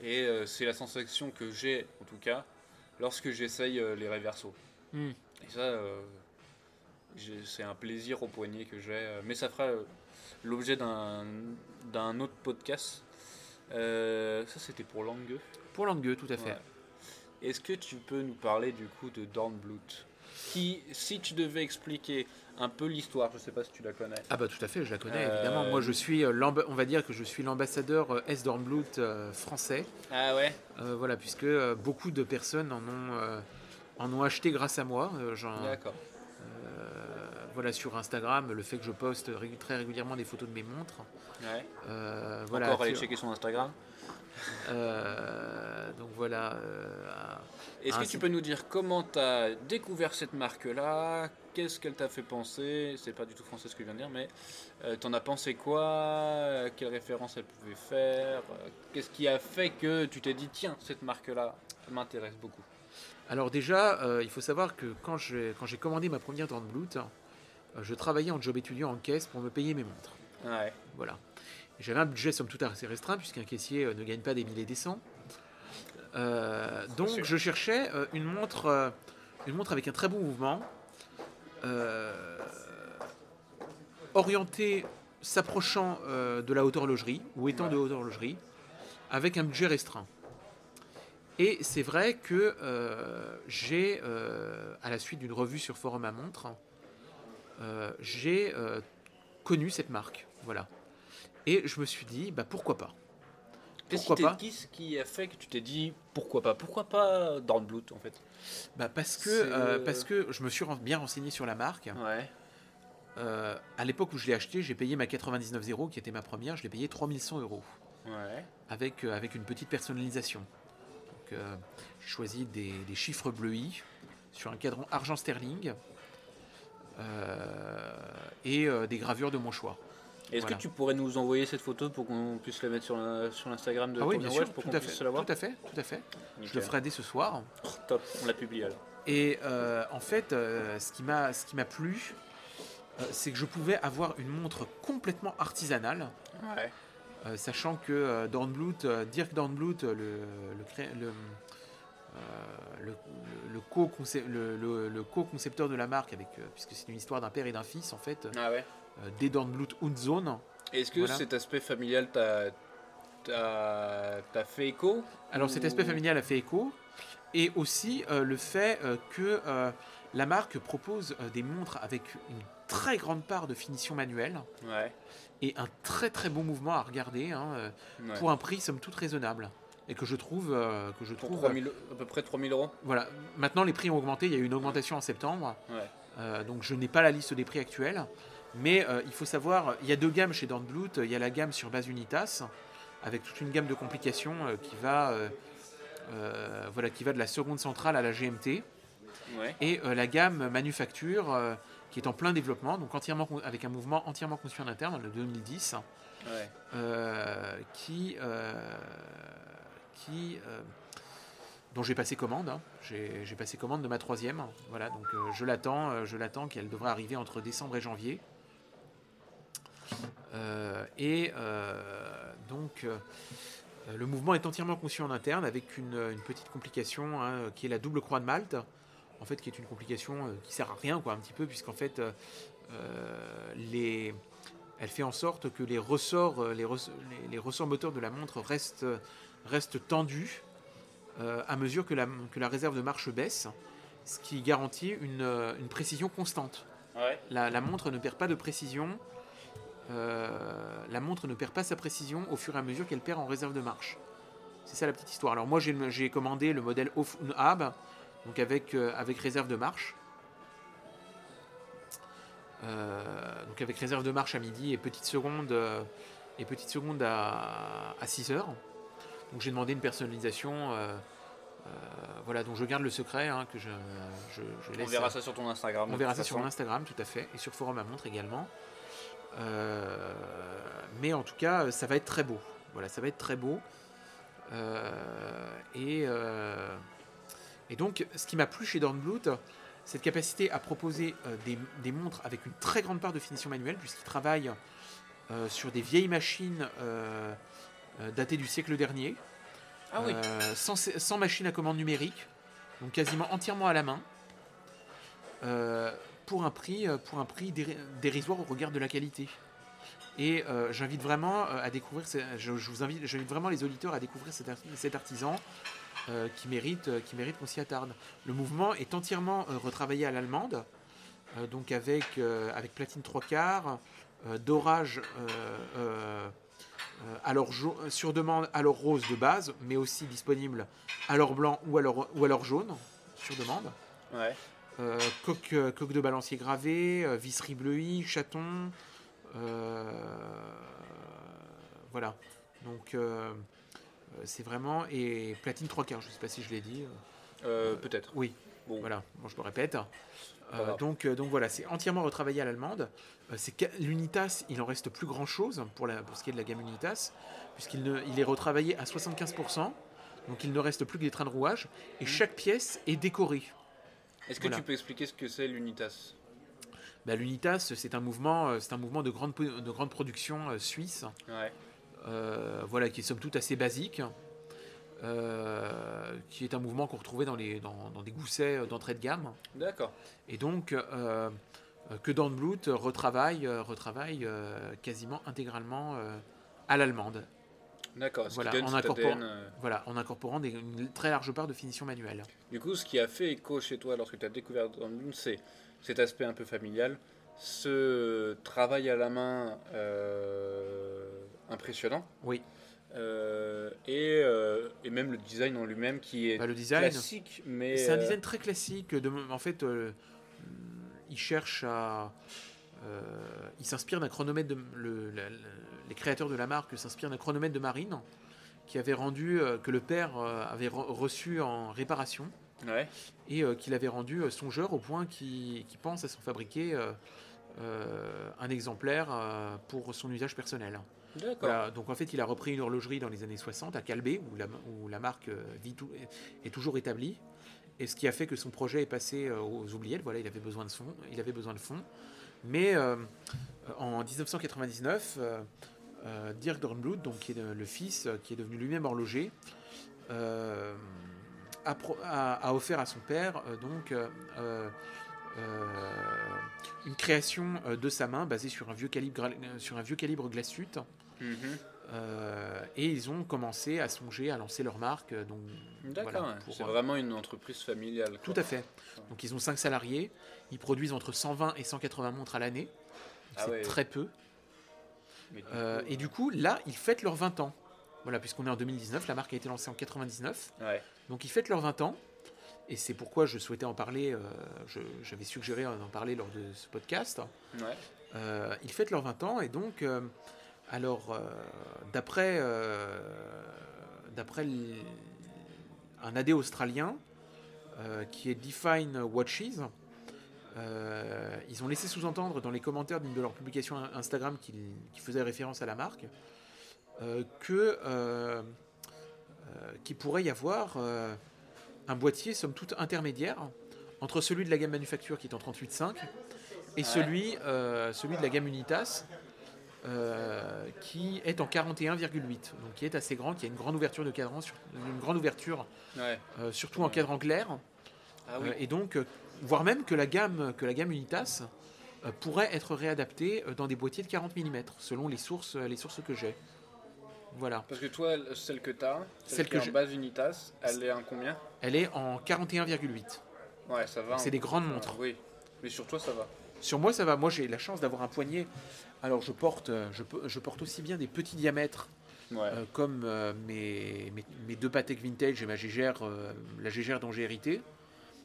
Speaker 1: Et euh, c'est la sensation que j'ai, en tout cas, lorsque j'essaye euh, les réversos.
Speaker 2: Hmm.
Speaker 1: Et ça, euh, c'est un plaisir au poignet que j'ai. euh, mais ça fera euh, l'objet d'un autre podcast. Euh, ça, c'était pour Langueux.
Speaker 2: Pour Langueux, tout à fait.
Speaker 1: Ouais. Est-ce que tu peux nous parler du coup de Dornblut Qui, si tu devais expliquer un peu l'histoire, je sais pas si tu la connais.
Speaker 2: Ah bah tout à fait, je la connais
Speaker 1: Euh,
Speaker 2: évidemment. Moi je suis, euh, on va dire que je suis l'ambassadeur euh, S Dornblut euh, français.
Speaker 1: Ah ouais
Speaker 2: Euh, voilà, puisque euh, beaucoup de personnes en ont, euh, en ont acheté grâce à moi. Euh,
Speaker 1: D'accord.
Speaker 2: Voilà, sur Instagram, le fait que je poste très régulièrement des photos de mes montres.
Speaker 1: Ouais.
Speaker 2: Euh, voilà,
Speaker 1: Encore aller checker son Instagram.
Speaker 2: euh, donc voilà. euh,
Speaker 1: Est-ce que tu peux nous dire comment tu as découvert cette marque-là? Qu'est-ce qu'elle t'a fait penser? C'est pas du tout français ce que je viens de dire, mais euh, t'en as pensé quoi? Quelle référence elle pouvait faire? Qu'est-ce qui a fait que tu t'es dit tiens, cette marque-là m'intéresse beaucoup?
Speaker 2: Alors déjà, euh, il faut savoir que quand j'ai commandé ma première Dornblut, je travaillais en job étudiant en caisse pour me payer mes montres.
Speaker 1: Ouais.
Speaker 2: Voilà. J'avais un budget somme toute assez restreint puisqu'un caissier euh, ne gagne pas des milliers des cents. Euh, donc
Speaker 1: sûr.
Speaker 2: je cherchais euh, une montre, euh, une montre avec un très bon mouvement, euh, orientée, s'approchant euh, de la haute horlogerie ou étant
Speaker 1: Ouais.
Speaker 2: de haute horlogerie, avec un budget restreint. Et c'est vrai que euh, j'ai, euh, à la suite d'une revue sur Forum à montre, euh, j'ai euh, connu cette marque. Voilà. Et je me suis dit, bah, pourquoi pas?
Speaker 1: Qu'est-ce qui, qu'est-ce a fait que tu t'es dit pourquoi pas? Pourquoi pas dans le Blood en fait?
Speaker 2: Bah parce que euh,
Speaker 1: euh,
Speaker 2: parce que je me suis bien renseigné sur la marque.
Speaker 1: Ouais.
Speaker 2: Euh, à l'époque où je l'ai acheté, j'ai payé ma 99.0 qui était ma première, je l'ai payé 3100 euros
Speaker 1: Ouais.
Speaker 2: avec euh, avec une petite personnalisation. Donc euh, j'ai choisi des, des chiffres bleuis sur un cadran argent sterling euh, et euh, des gravures de mon choix.
Speaker 1: Est-ce
Speaker 2: Voilà.
Speaker 1: que tu pourrais nous envoyer cette photo pour qu'on puisse la mettre sur la- sur l'Instagram de
Speaker 2: Ah oui, bien sûr,
Speaker 1: pour
Speaker 2: tout
Speaker 1: qu'on
Speaker 2: à
Speaker 1: puisse
Speaker 2: fait,
Speaker 1: la voir
Speaker 2: tout à fait, tout à fait. Je le ferai dès ce soir.
Speaker 1: Oh, top, on la publie alors.
Speaker 2: Et euh, en fait, euh, ce qui m'a ce qui m'a plu, euh, c'est que je pouvais avoir une montre complètement artisanale,
Speaker 1: Ouais.
Speaker 2: euh, sachant que euh, Dornblut, euh, Dirk Dornblut, euh, le le, le, euh, le, le co-concep- le- le- le co-concepteur de la marque, avec, euh, puisque c'est une histoire d'un père et d'un fils, en fait,
Speaker 1: Ah ouais.
Speaker 2: euh, des Dornblut Unzone.
Speaker 1: Est-ce que
Speaker 2: Voilà.
Speaker 1: cet aspect familial t'a fait écho
Speaker 2: Alors cet aspect familial a fait écho, et aussi euh, le fait euh, que euh, la marque propose euh, des montres avec une très grande part de finition manuelle
Speaker 1: Ouais.
Speaker 2: et un très très bon mouvement à regarder hein, euh,
Speaker 1: ouais.
Speaker 2: pour un prix somme toute raisonnable et que je trouve euh, que je
Speaker 1: Pour
Speaker 2: trouve
Speaker 1: 3000 à peu près 3000 euros.
Speaker 2: Voilà. Maintenant les prix ont augmenté. Il y a eu une augmentation en septembre.
Speaker 1: Ouais.
Speaker 2: euh, donc je n'ai pas la liste des prix actuels. Mais euh, il faut savoir il y a deux gammes chez Dornblut il y a la gamme sur base Unitas avec toute une gamme de complications qui va voilà qui va de la seconde centrale à la GMT
Speaker 1: Ouais.
Speaker 2: et la gamme manufacture qui est en plein développement donc entièrement avec un mouvement entièrement conçu en interne le 2010
Speaker 1: Ouais.
Speaker 2: euh, qui, euh, euh, dont j'ai passé commande. hein. J'ai passé commande de ma troisième. Voilà, donc euh, je l'attends, euh, je l'attends qu'elle devrait arriver entre décembre et janvier. Et donc le mouvement est entièrement conçu en interne avec une, petite complication hein, qui est la double croix de Malte. En fait, qui est une complication qui sert à rien, quoi, un petit peu, puisqu'en fait, les, elle fait en sorte que les ressorts, les, res- les- les ressorts moteurs de la montre restent, restent tendus euh, à mesure que la, que la réserve de marche baisse, ce qui garantit une, euh, une précision constante.
Speaker 1: Ouais.
Speaker 2: La, la montre ne perd pas de précision. euh, la montre ne perd pas sa précision au fur et à mesure qu'elle perd en réserve de marche. C'est ça la petite histoire. Alors moi j'ai commandé le modèle Off Hab, donc avec, euh, avec réserve de marche. Euh, donc avec réserve de marche à midi et petite seconde, et petite seconde à, à 6 heures. Donc j'ai demandé une personnalisation. euh, euh, voilà, donc je garde le secret hein, que je, je, je
Speaker 1: On
Speaker 2: laisse.
Speaker 1: verra ça sur ton Instagram.
Speaker 2: On verra ça sur mon Instagram, tout à fait, et sur Forum à montre également. Euh, mais en tout cas, ça va être très beau. Voilà, ça va être très beau. Euh, et, euh, et donc, ce qui m'a plu chez Dornblut, cette capacité à proposer euh, des, des montres avec une très grande part de finition manuelle, puisqu'ils travaillent euh, sur des vieilles machines euh, euh, datées du siècle dernier,
Speaker 1: Ah oui.
Speaker 2: euh, sans, sans machine à commande numérique, donc quasiment entièrement à la main, euh, pour un prix, pour un prix déri- dérisoire au regard de la qualité. Et euh, j'invite vraiment à découvrir, ce- je, je vous invite, j'invite vraiment les auditeurs à découvrir cet, ar- cet artisan euh, qui mérite, qui mérite qu'on s'y attarde. Le mouvement est entièrement euh, retravaillé à l'allemande, donc avec, avec platine 3 quarts, dorage alors jau- sur demande alors rose de base, mais aussi disponible alors blanc ou alors, ou alors jaune sur demande.
Speaker 1: Ouais.
Speaker 2: Euh, coque, euh, coque de balancier gravé, euh, visserie bleuie, chaton. euh, voilà. Donc euh, euh, c'est vraiment. Et platine 3 quarts, je ne sais pas si je l'ai dit.
Speaker 1: Euh, Peut-être.
Speaker 2: Oui,
Speaker 1: Bon.
Speaker 2: voilà, bon, je me répète. Euh, donc, euh, donc voilà, c'est entièrement retravaillé à l'allemande. Euh, L'Unitas, il en reste plus grand chose pour, la, pour ce qui est de la gamme Unitas, puisqu'il il est retravaillé à 75%. Donc il ne reste plus que des trains de rouage. Et chaque pièce est décorée.
Speaker 1: Est-ce que
Speaker 2: Voilà.
Speaker 1: tu peux expliquer ce que c'est l'Unitas?
Speaker 2: Bah, L'Unitas, c'est un mouvement, c'est un mouvement de grande, po- de grande production euh, suisse,
Speaker 1: Ouais.
Speaker 2: euh, voilà, qui est somme toute assez basique, euh, qui est un mouvement qu'on retrouvait dans, les, dans, dans des goussets euh, d'entrée de gamme,
Speaker 1: D'accord.
Speaker 2: et donc euh, que Dornblut retravaille, retravaille euh, quasiment intégralement à l'allemande,
Speaker 1: D'accord.
Speaker 2: Voilà, en incorporant-
Speaker 1: ADN,
Speaker 2: voilà, en incorporant des- une très large part de finition manuelle.
Speaker 1: Du coup, ce qui a fait écho chez toi lorsque tu as découvert Dornblut, c'est cet aspect un peu familial, ce travail à la main impressionnant.
Speaker 2: Oui.
Speaker 1: Euh, et, euh, et même le design en lui-même qui est
Speaker 2: Bah, le design,
Speaker 1: classique, mais
Speaker 2: C'est un
Speaker 1: euh,
Speaker 2: design très classique. De, en fait, euh, il cherche à. il s'inspire d'un chronomètre. De, le- la- la- les créateurs de la marque s'inspirent d'un chronomètre de marine qui avait rendu que le père avait re- reçu en réparation
Speaker 1: ouais.
Speaker 2: et qu'il avait rendu songeur au point qu'il qu'il pense à s'en fabriquer euh, un exemplaire euh, pour son usage personnel. Voilà, donc en fait, il a repris une horlogerie dans les années 60 à Calbé, où la, où la marque euh, vit tout- est toujours établie. Et ce qui a fait que son projet est passé aux oubliettes. Voilà, il avait besoin de fonds. Il avait besoin de fonds. Mais euh, en 1999, euh, euh, Dirk Dornblut, donc qui est le, fils, qui est devenu lui-même horloger, euh, a, a- offert à son père donc une création euh, de sa main basée sur un vieux calibre, euh, sur un vieux calibre.
Speaker 1: Mhm.
Speaker 2: Euh, et ils ont commencé à songer à lancer leur marque. euh, Donc,
Speaker 1: D'accord.
Speaker 2: voilà,
Speaker 1: ouais. c'est
Speaker 2: euh,
Speaker 1: vraiment une entreprise familiale.
Speaker 2: tout à fait. Donc ils ont 5 salariés. Ils produisent entre 120 et 180 montres à l'année.
Speaker 1: Ah
Speaker 2: C'est
Speaker 1: ouais.
Speaker 2: très peu. Euh, et du coup, là, ils fêtent leurs 20 ans. Voilà, puisqu'on est en 2019, la marque a été lancée en 99.
Speaker 1: ouais.
Speaker 2: Donc ils fêtent leurs 20 ans. Et c'est pourquoi je souhaitais en parler. euh, J'avais suggéré d'en parler lors de ce podcast.
Speaker 1: Ouais.
Speaker 2: Euh, ils fêtent leurs 20 ans et donc, euh, alors, d'après un AD australien qui est Define Watches, ils ont laissé sous-entendre dans les commentaires d'une de leurs publications Instagram qui, qui faisait référence à la marque que qu'il pourrait y avoir un boîtier somme toute intermédiaire entre celui de la gamme manufacture qui est en 38.5 et celui, euh, celui de la gamme Unitas euh, qui est en 41,8 donc qui est assez grand, qui a une grande ouverture de cadran, sur- une grande ouverture
Speaker 1: Ouais.
Speaker 2: euh, surtout en cadran clair
Speaker 1: Ah oui.
Speaker 2: et donc voire même que la gamme, que la gamme Unitas pourrait être réadaptée dans des boîtiers de 40 mm selon les sources, les sources que j'ai. Voilà.
Speaker 1: Parce que toi, celle que tu as, celle,
Speaker 2: Celle
Speaker 1: qui
Speaker 2: que
Speaker 1: est en base Unitas, elle est en combien?
Speaker 2: Elle est en 41,8.
Speaker 1: Ouais, ça va.
Speaker 2: C'est
Speaker 1: hein.
Speaker 2: des grandes montres.
Speaker 1: Oui. Mais sur toi, ça va.
Speaker 2: Sur moi, ça va. Moi, j'ai la chance d'avoir un poignet. Alors, je porte, euh, je, je porte aussi bien des petits diamètres
Speaker 1: Ouais.
Speaker 2: euh, comme euh, mes, mes, mes deux Patek Vintage et ma Gégère, euh, la Gégère dont j'ai hérité.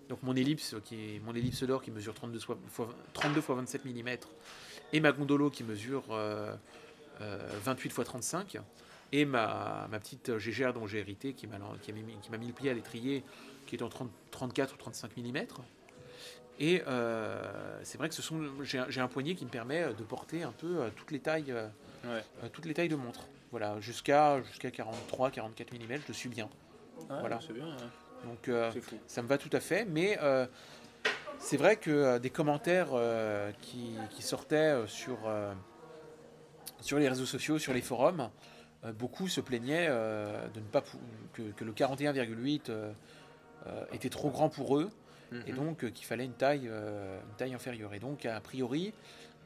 Speaker 2: Donc, mon ellipse, qui est, mon ellipse d'or qui mesure 32 fois, fois- 32 x 27 mm et ma Gondolo qui mesure euh, euh, 28 x 35 et ma, ma petite Gégère dont j'ai hérité qui m'a mis, qui m'a mis le pied à l'étrier qui est en 30 34 ou 35 mm. Et euh, c'est vrai que ce sont, j'ai un, poignet qui me permet de porter un peu euh, toutes les tailles, euh,
Speaker 1: Ouais.
Speaker 2: euh, toutes les tailles de montre. Voilà, jusqu'à jusqu'à 43, 44 mm, je le suis bien.
Speaker 1: Ah,
Speaker 2: Voilà.
Speaker 1: C'est bien. ouais.
Speaker 2: Donc euh, ça me va tout à fait, mais euh, c'est vrai que euh, des commentaires euh, qui, qui sortaient euh, sur, euh, sur les réseaux sociaux, sur les forums, euh, beaucoup se plaignaient euh, de ne pas que, que le 41,8 euh, euh, était trop grand pour eux et
Speaker 1: Mhm.
Speaker 2: donc euh, qu'il fallait une taille, euh, une taille inférieure. Et donc a priori,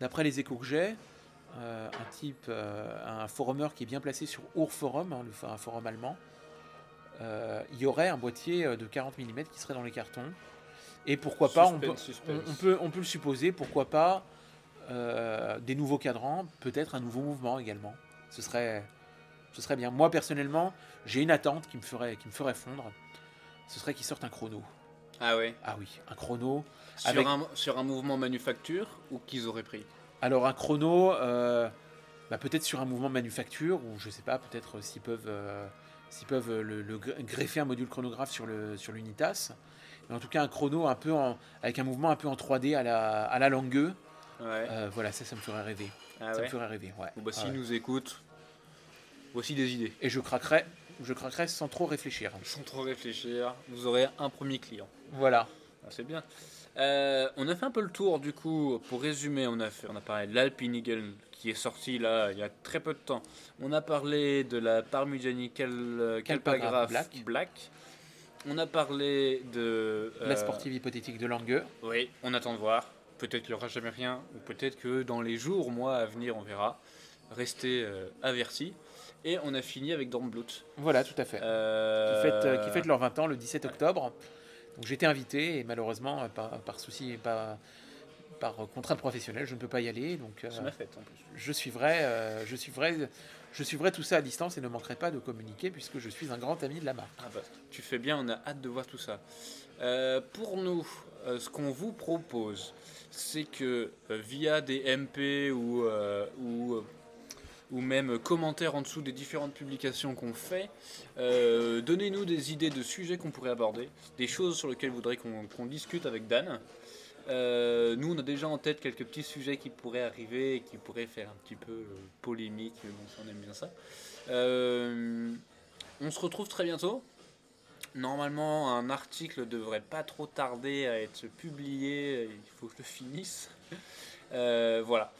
Speaker 2: d'après les échos que j'ai, euh, un type, euh, un forumeur qui est bien placé sur Our Forum, hein, le, un forum allemand, euh, il y aurait un boîtier euh, de 40 mm qui serait dans les cartons. Et pourquoi pas, on peut,
Speaker 1: Suspense, suspense.
Speaker 2: on, on peut, on peut le supposer, pourquoi pas euh, des nouveaux cadrans, peut-être un nouveau mouvement également. Ce serait, ce serait bien. Moi personnellement, j'ai une attente qui me ferait, qui me ferait fondre. Ce serait qu'ils sortent un chrono.
Speaker 1: Ah ouais.
Speaker 2: Ah oui, un chrono.
Speaker 1: Sur,
Speaker 2: Avec-
Speaker 1: un, sur un mouvement manufacture ou qu'ils auraient pris?
Speaker 2: Alors un chrono, euh, bah, peut-être sur un mouvement manufacture, ou je sais pas, peut-être s'ils peuvent, euh, s'ils peuvent euh, le, le gre- greffer un module chronographe sur le sur l'Unitas. Mais en tout cas un chrono un peu en- avec un mouvement un peu en 3D à la, à la Langueux.
Speaker 1: Ouais.
Speaker 2: Euh, voilà, ça, ça me ferait rêver.
Speaker 1: ah
Speaker 2: ça
Speaker 1: ouais.
Speaker 2: me ferait rêver, ouais.
Speaker 1: Bon, bah,
Speaker 2: Ah
Speaker 1: s'ils
Speaker 2: ouais.
Speaker 1: nous écoutent, voici des idées.
Speaker 2: Et je craquerais, je craquerais sans trop réfléchir.
Speaker 1: Sans trop réfléchir, vous aurez un premier client.
Speaker 2: Voilà.
Speaker 1: Ah, c'est bien. Euh, on a fait un peu le tour du coup. Pour résumer, on a fait, on a parlé de l'Alpine Eagle qui est sorti là il y a très peu de temps. On a parlé de la Parmigiani Cal-
Speaker 2: Calpagraph Black.
Speaker 1: On a parlé de
Speaker 2: La
Speaker 1: euh,
Speaker 2: sportive hypothétique de Langueux.
Speaker 1: Oui, on attend de voir. Peut-être qu'il n'y aura jamais rien, ou peut-être que dans les jours, mois à venir, on verra. Restez euh, avertis. Et on a fini avec Dornblut.
Speaker 2: Voilà, tout à fait.
Speaker 1: Euh,
Speaker 2: qui fêtent, euh, qui fêtent leurs 20 ans le 17 octobre. Donc j'étais invité et malheureusement, euh, par, par souci, pas, par contrainte professionnelle, je ne peux pas y aller. Donc,
Speaker 1: C'est ma fête en plus.
Speaker 2: je suivrai, euh, je suivrai, je suivrai tout ça à distance et ne manquerai pas de communiquer puisque je suis un grand ami de la marque.
Speaker 1: Ah bah, tu fais bien, on a hâte de voir tout ça. Euh, pour nous, euh, ce qu'on vous propose, c'est que euh, via des MP ou, euh, ou, euh, ou même commentaires en dessous des différentes publications qu'on fait, euh, donnez-nous des idées de sujets qu'on pourrait aborder, des choses sur lesquelles vous voudrez qu'on discute avec Dan. Euh, nous, on a déjà en tête quelques petits sujets qui pourraient arriver et qui pourraient faire un petit peu euh, polémique, bon, on aime bien ça. On se retrouve très bientôt. Normalement, un article devrait pas trop tarder à être publié. Il faut que je le finisse. Voilà.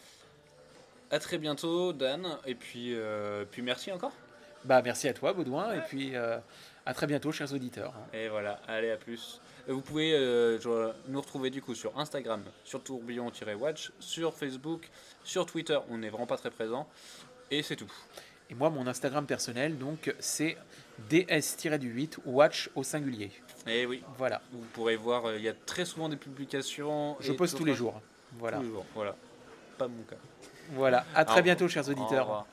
Speaker 1: À très bientôt, Dan. Et puis, euh, puis merci encore.
Speaker 2: Bah, merci à toi, Baudouin, et puis euh, à très bientôt, chers auditeurs.
Speaker 1: Et voilà, allez, à plus. Vous pouvez euh, nous retrouver du coup sur Instagram, sur tourbillon-watch, sur Facebook, sur Twitter, on n'est vraiment pas très présent. Et c'est tout.
Speaker 2: Et moi, mon Instagram personnel, donc, c'est ds-du-8 watch au singulier.
Speaker 1: Et oui,
Speaker 2: Voilà,
Speaker 1: vous pourrez voir, il y a très souvent des publications.
Speaker 2: je poste tous les jours. Voilà,
Speaker 1: Tous les jours, voilà. Pas mon cas.
Speaker 2: Voilà. À très bientôt, chers
Speaker 1: Au
Speaker 2: auditeurs.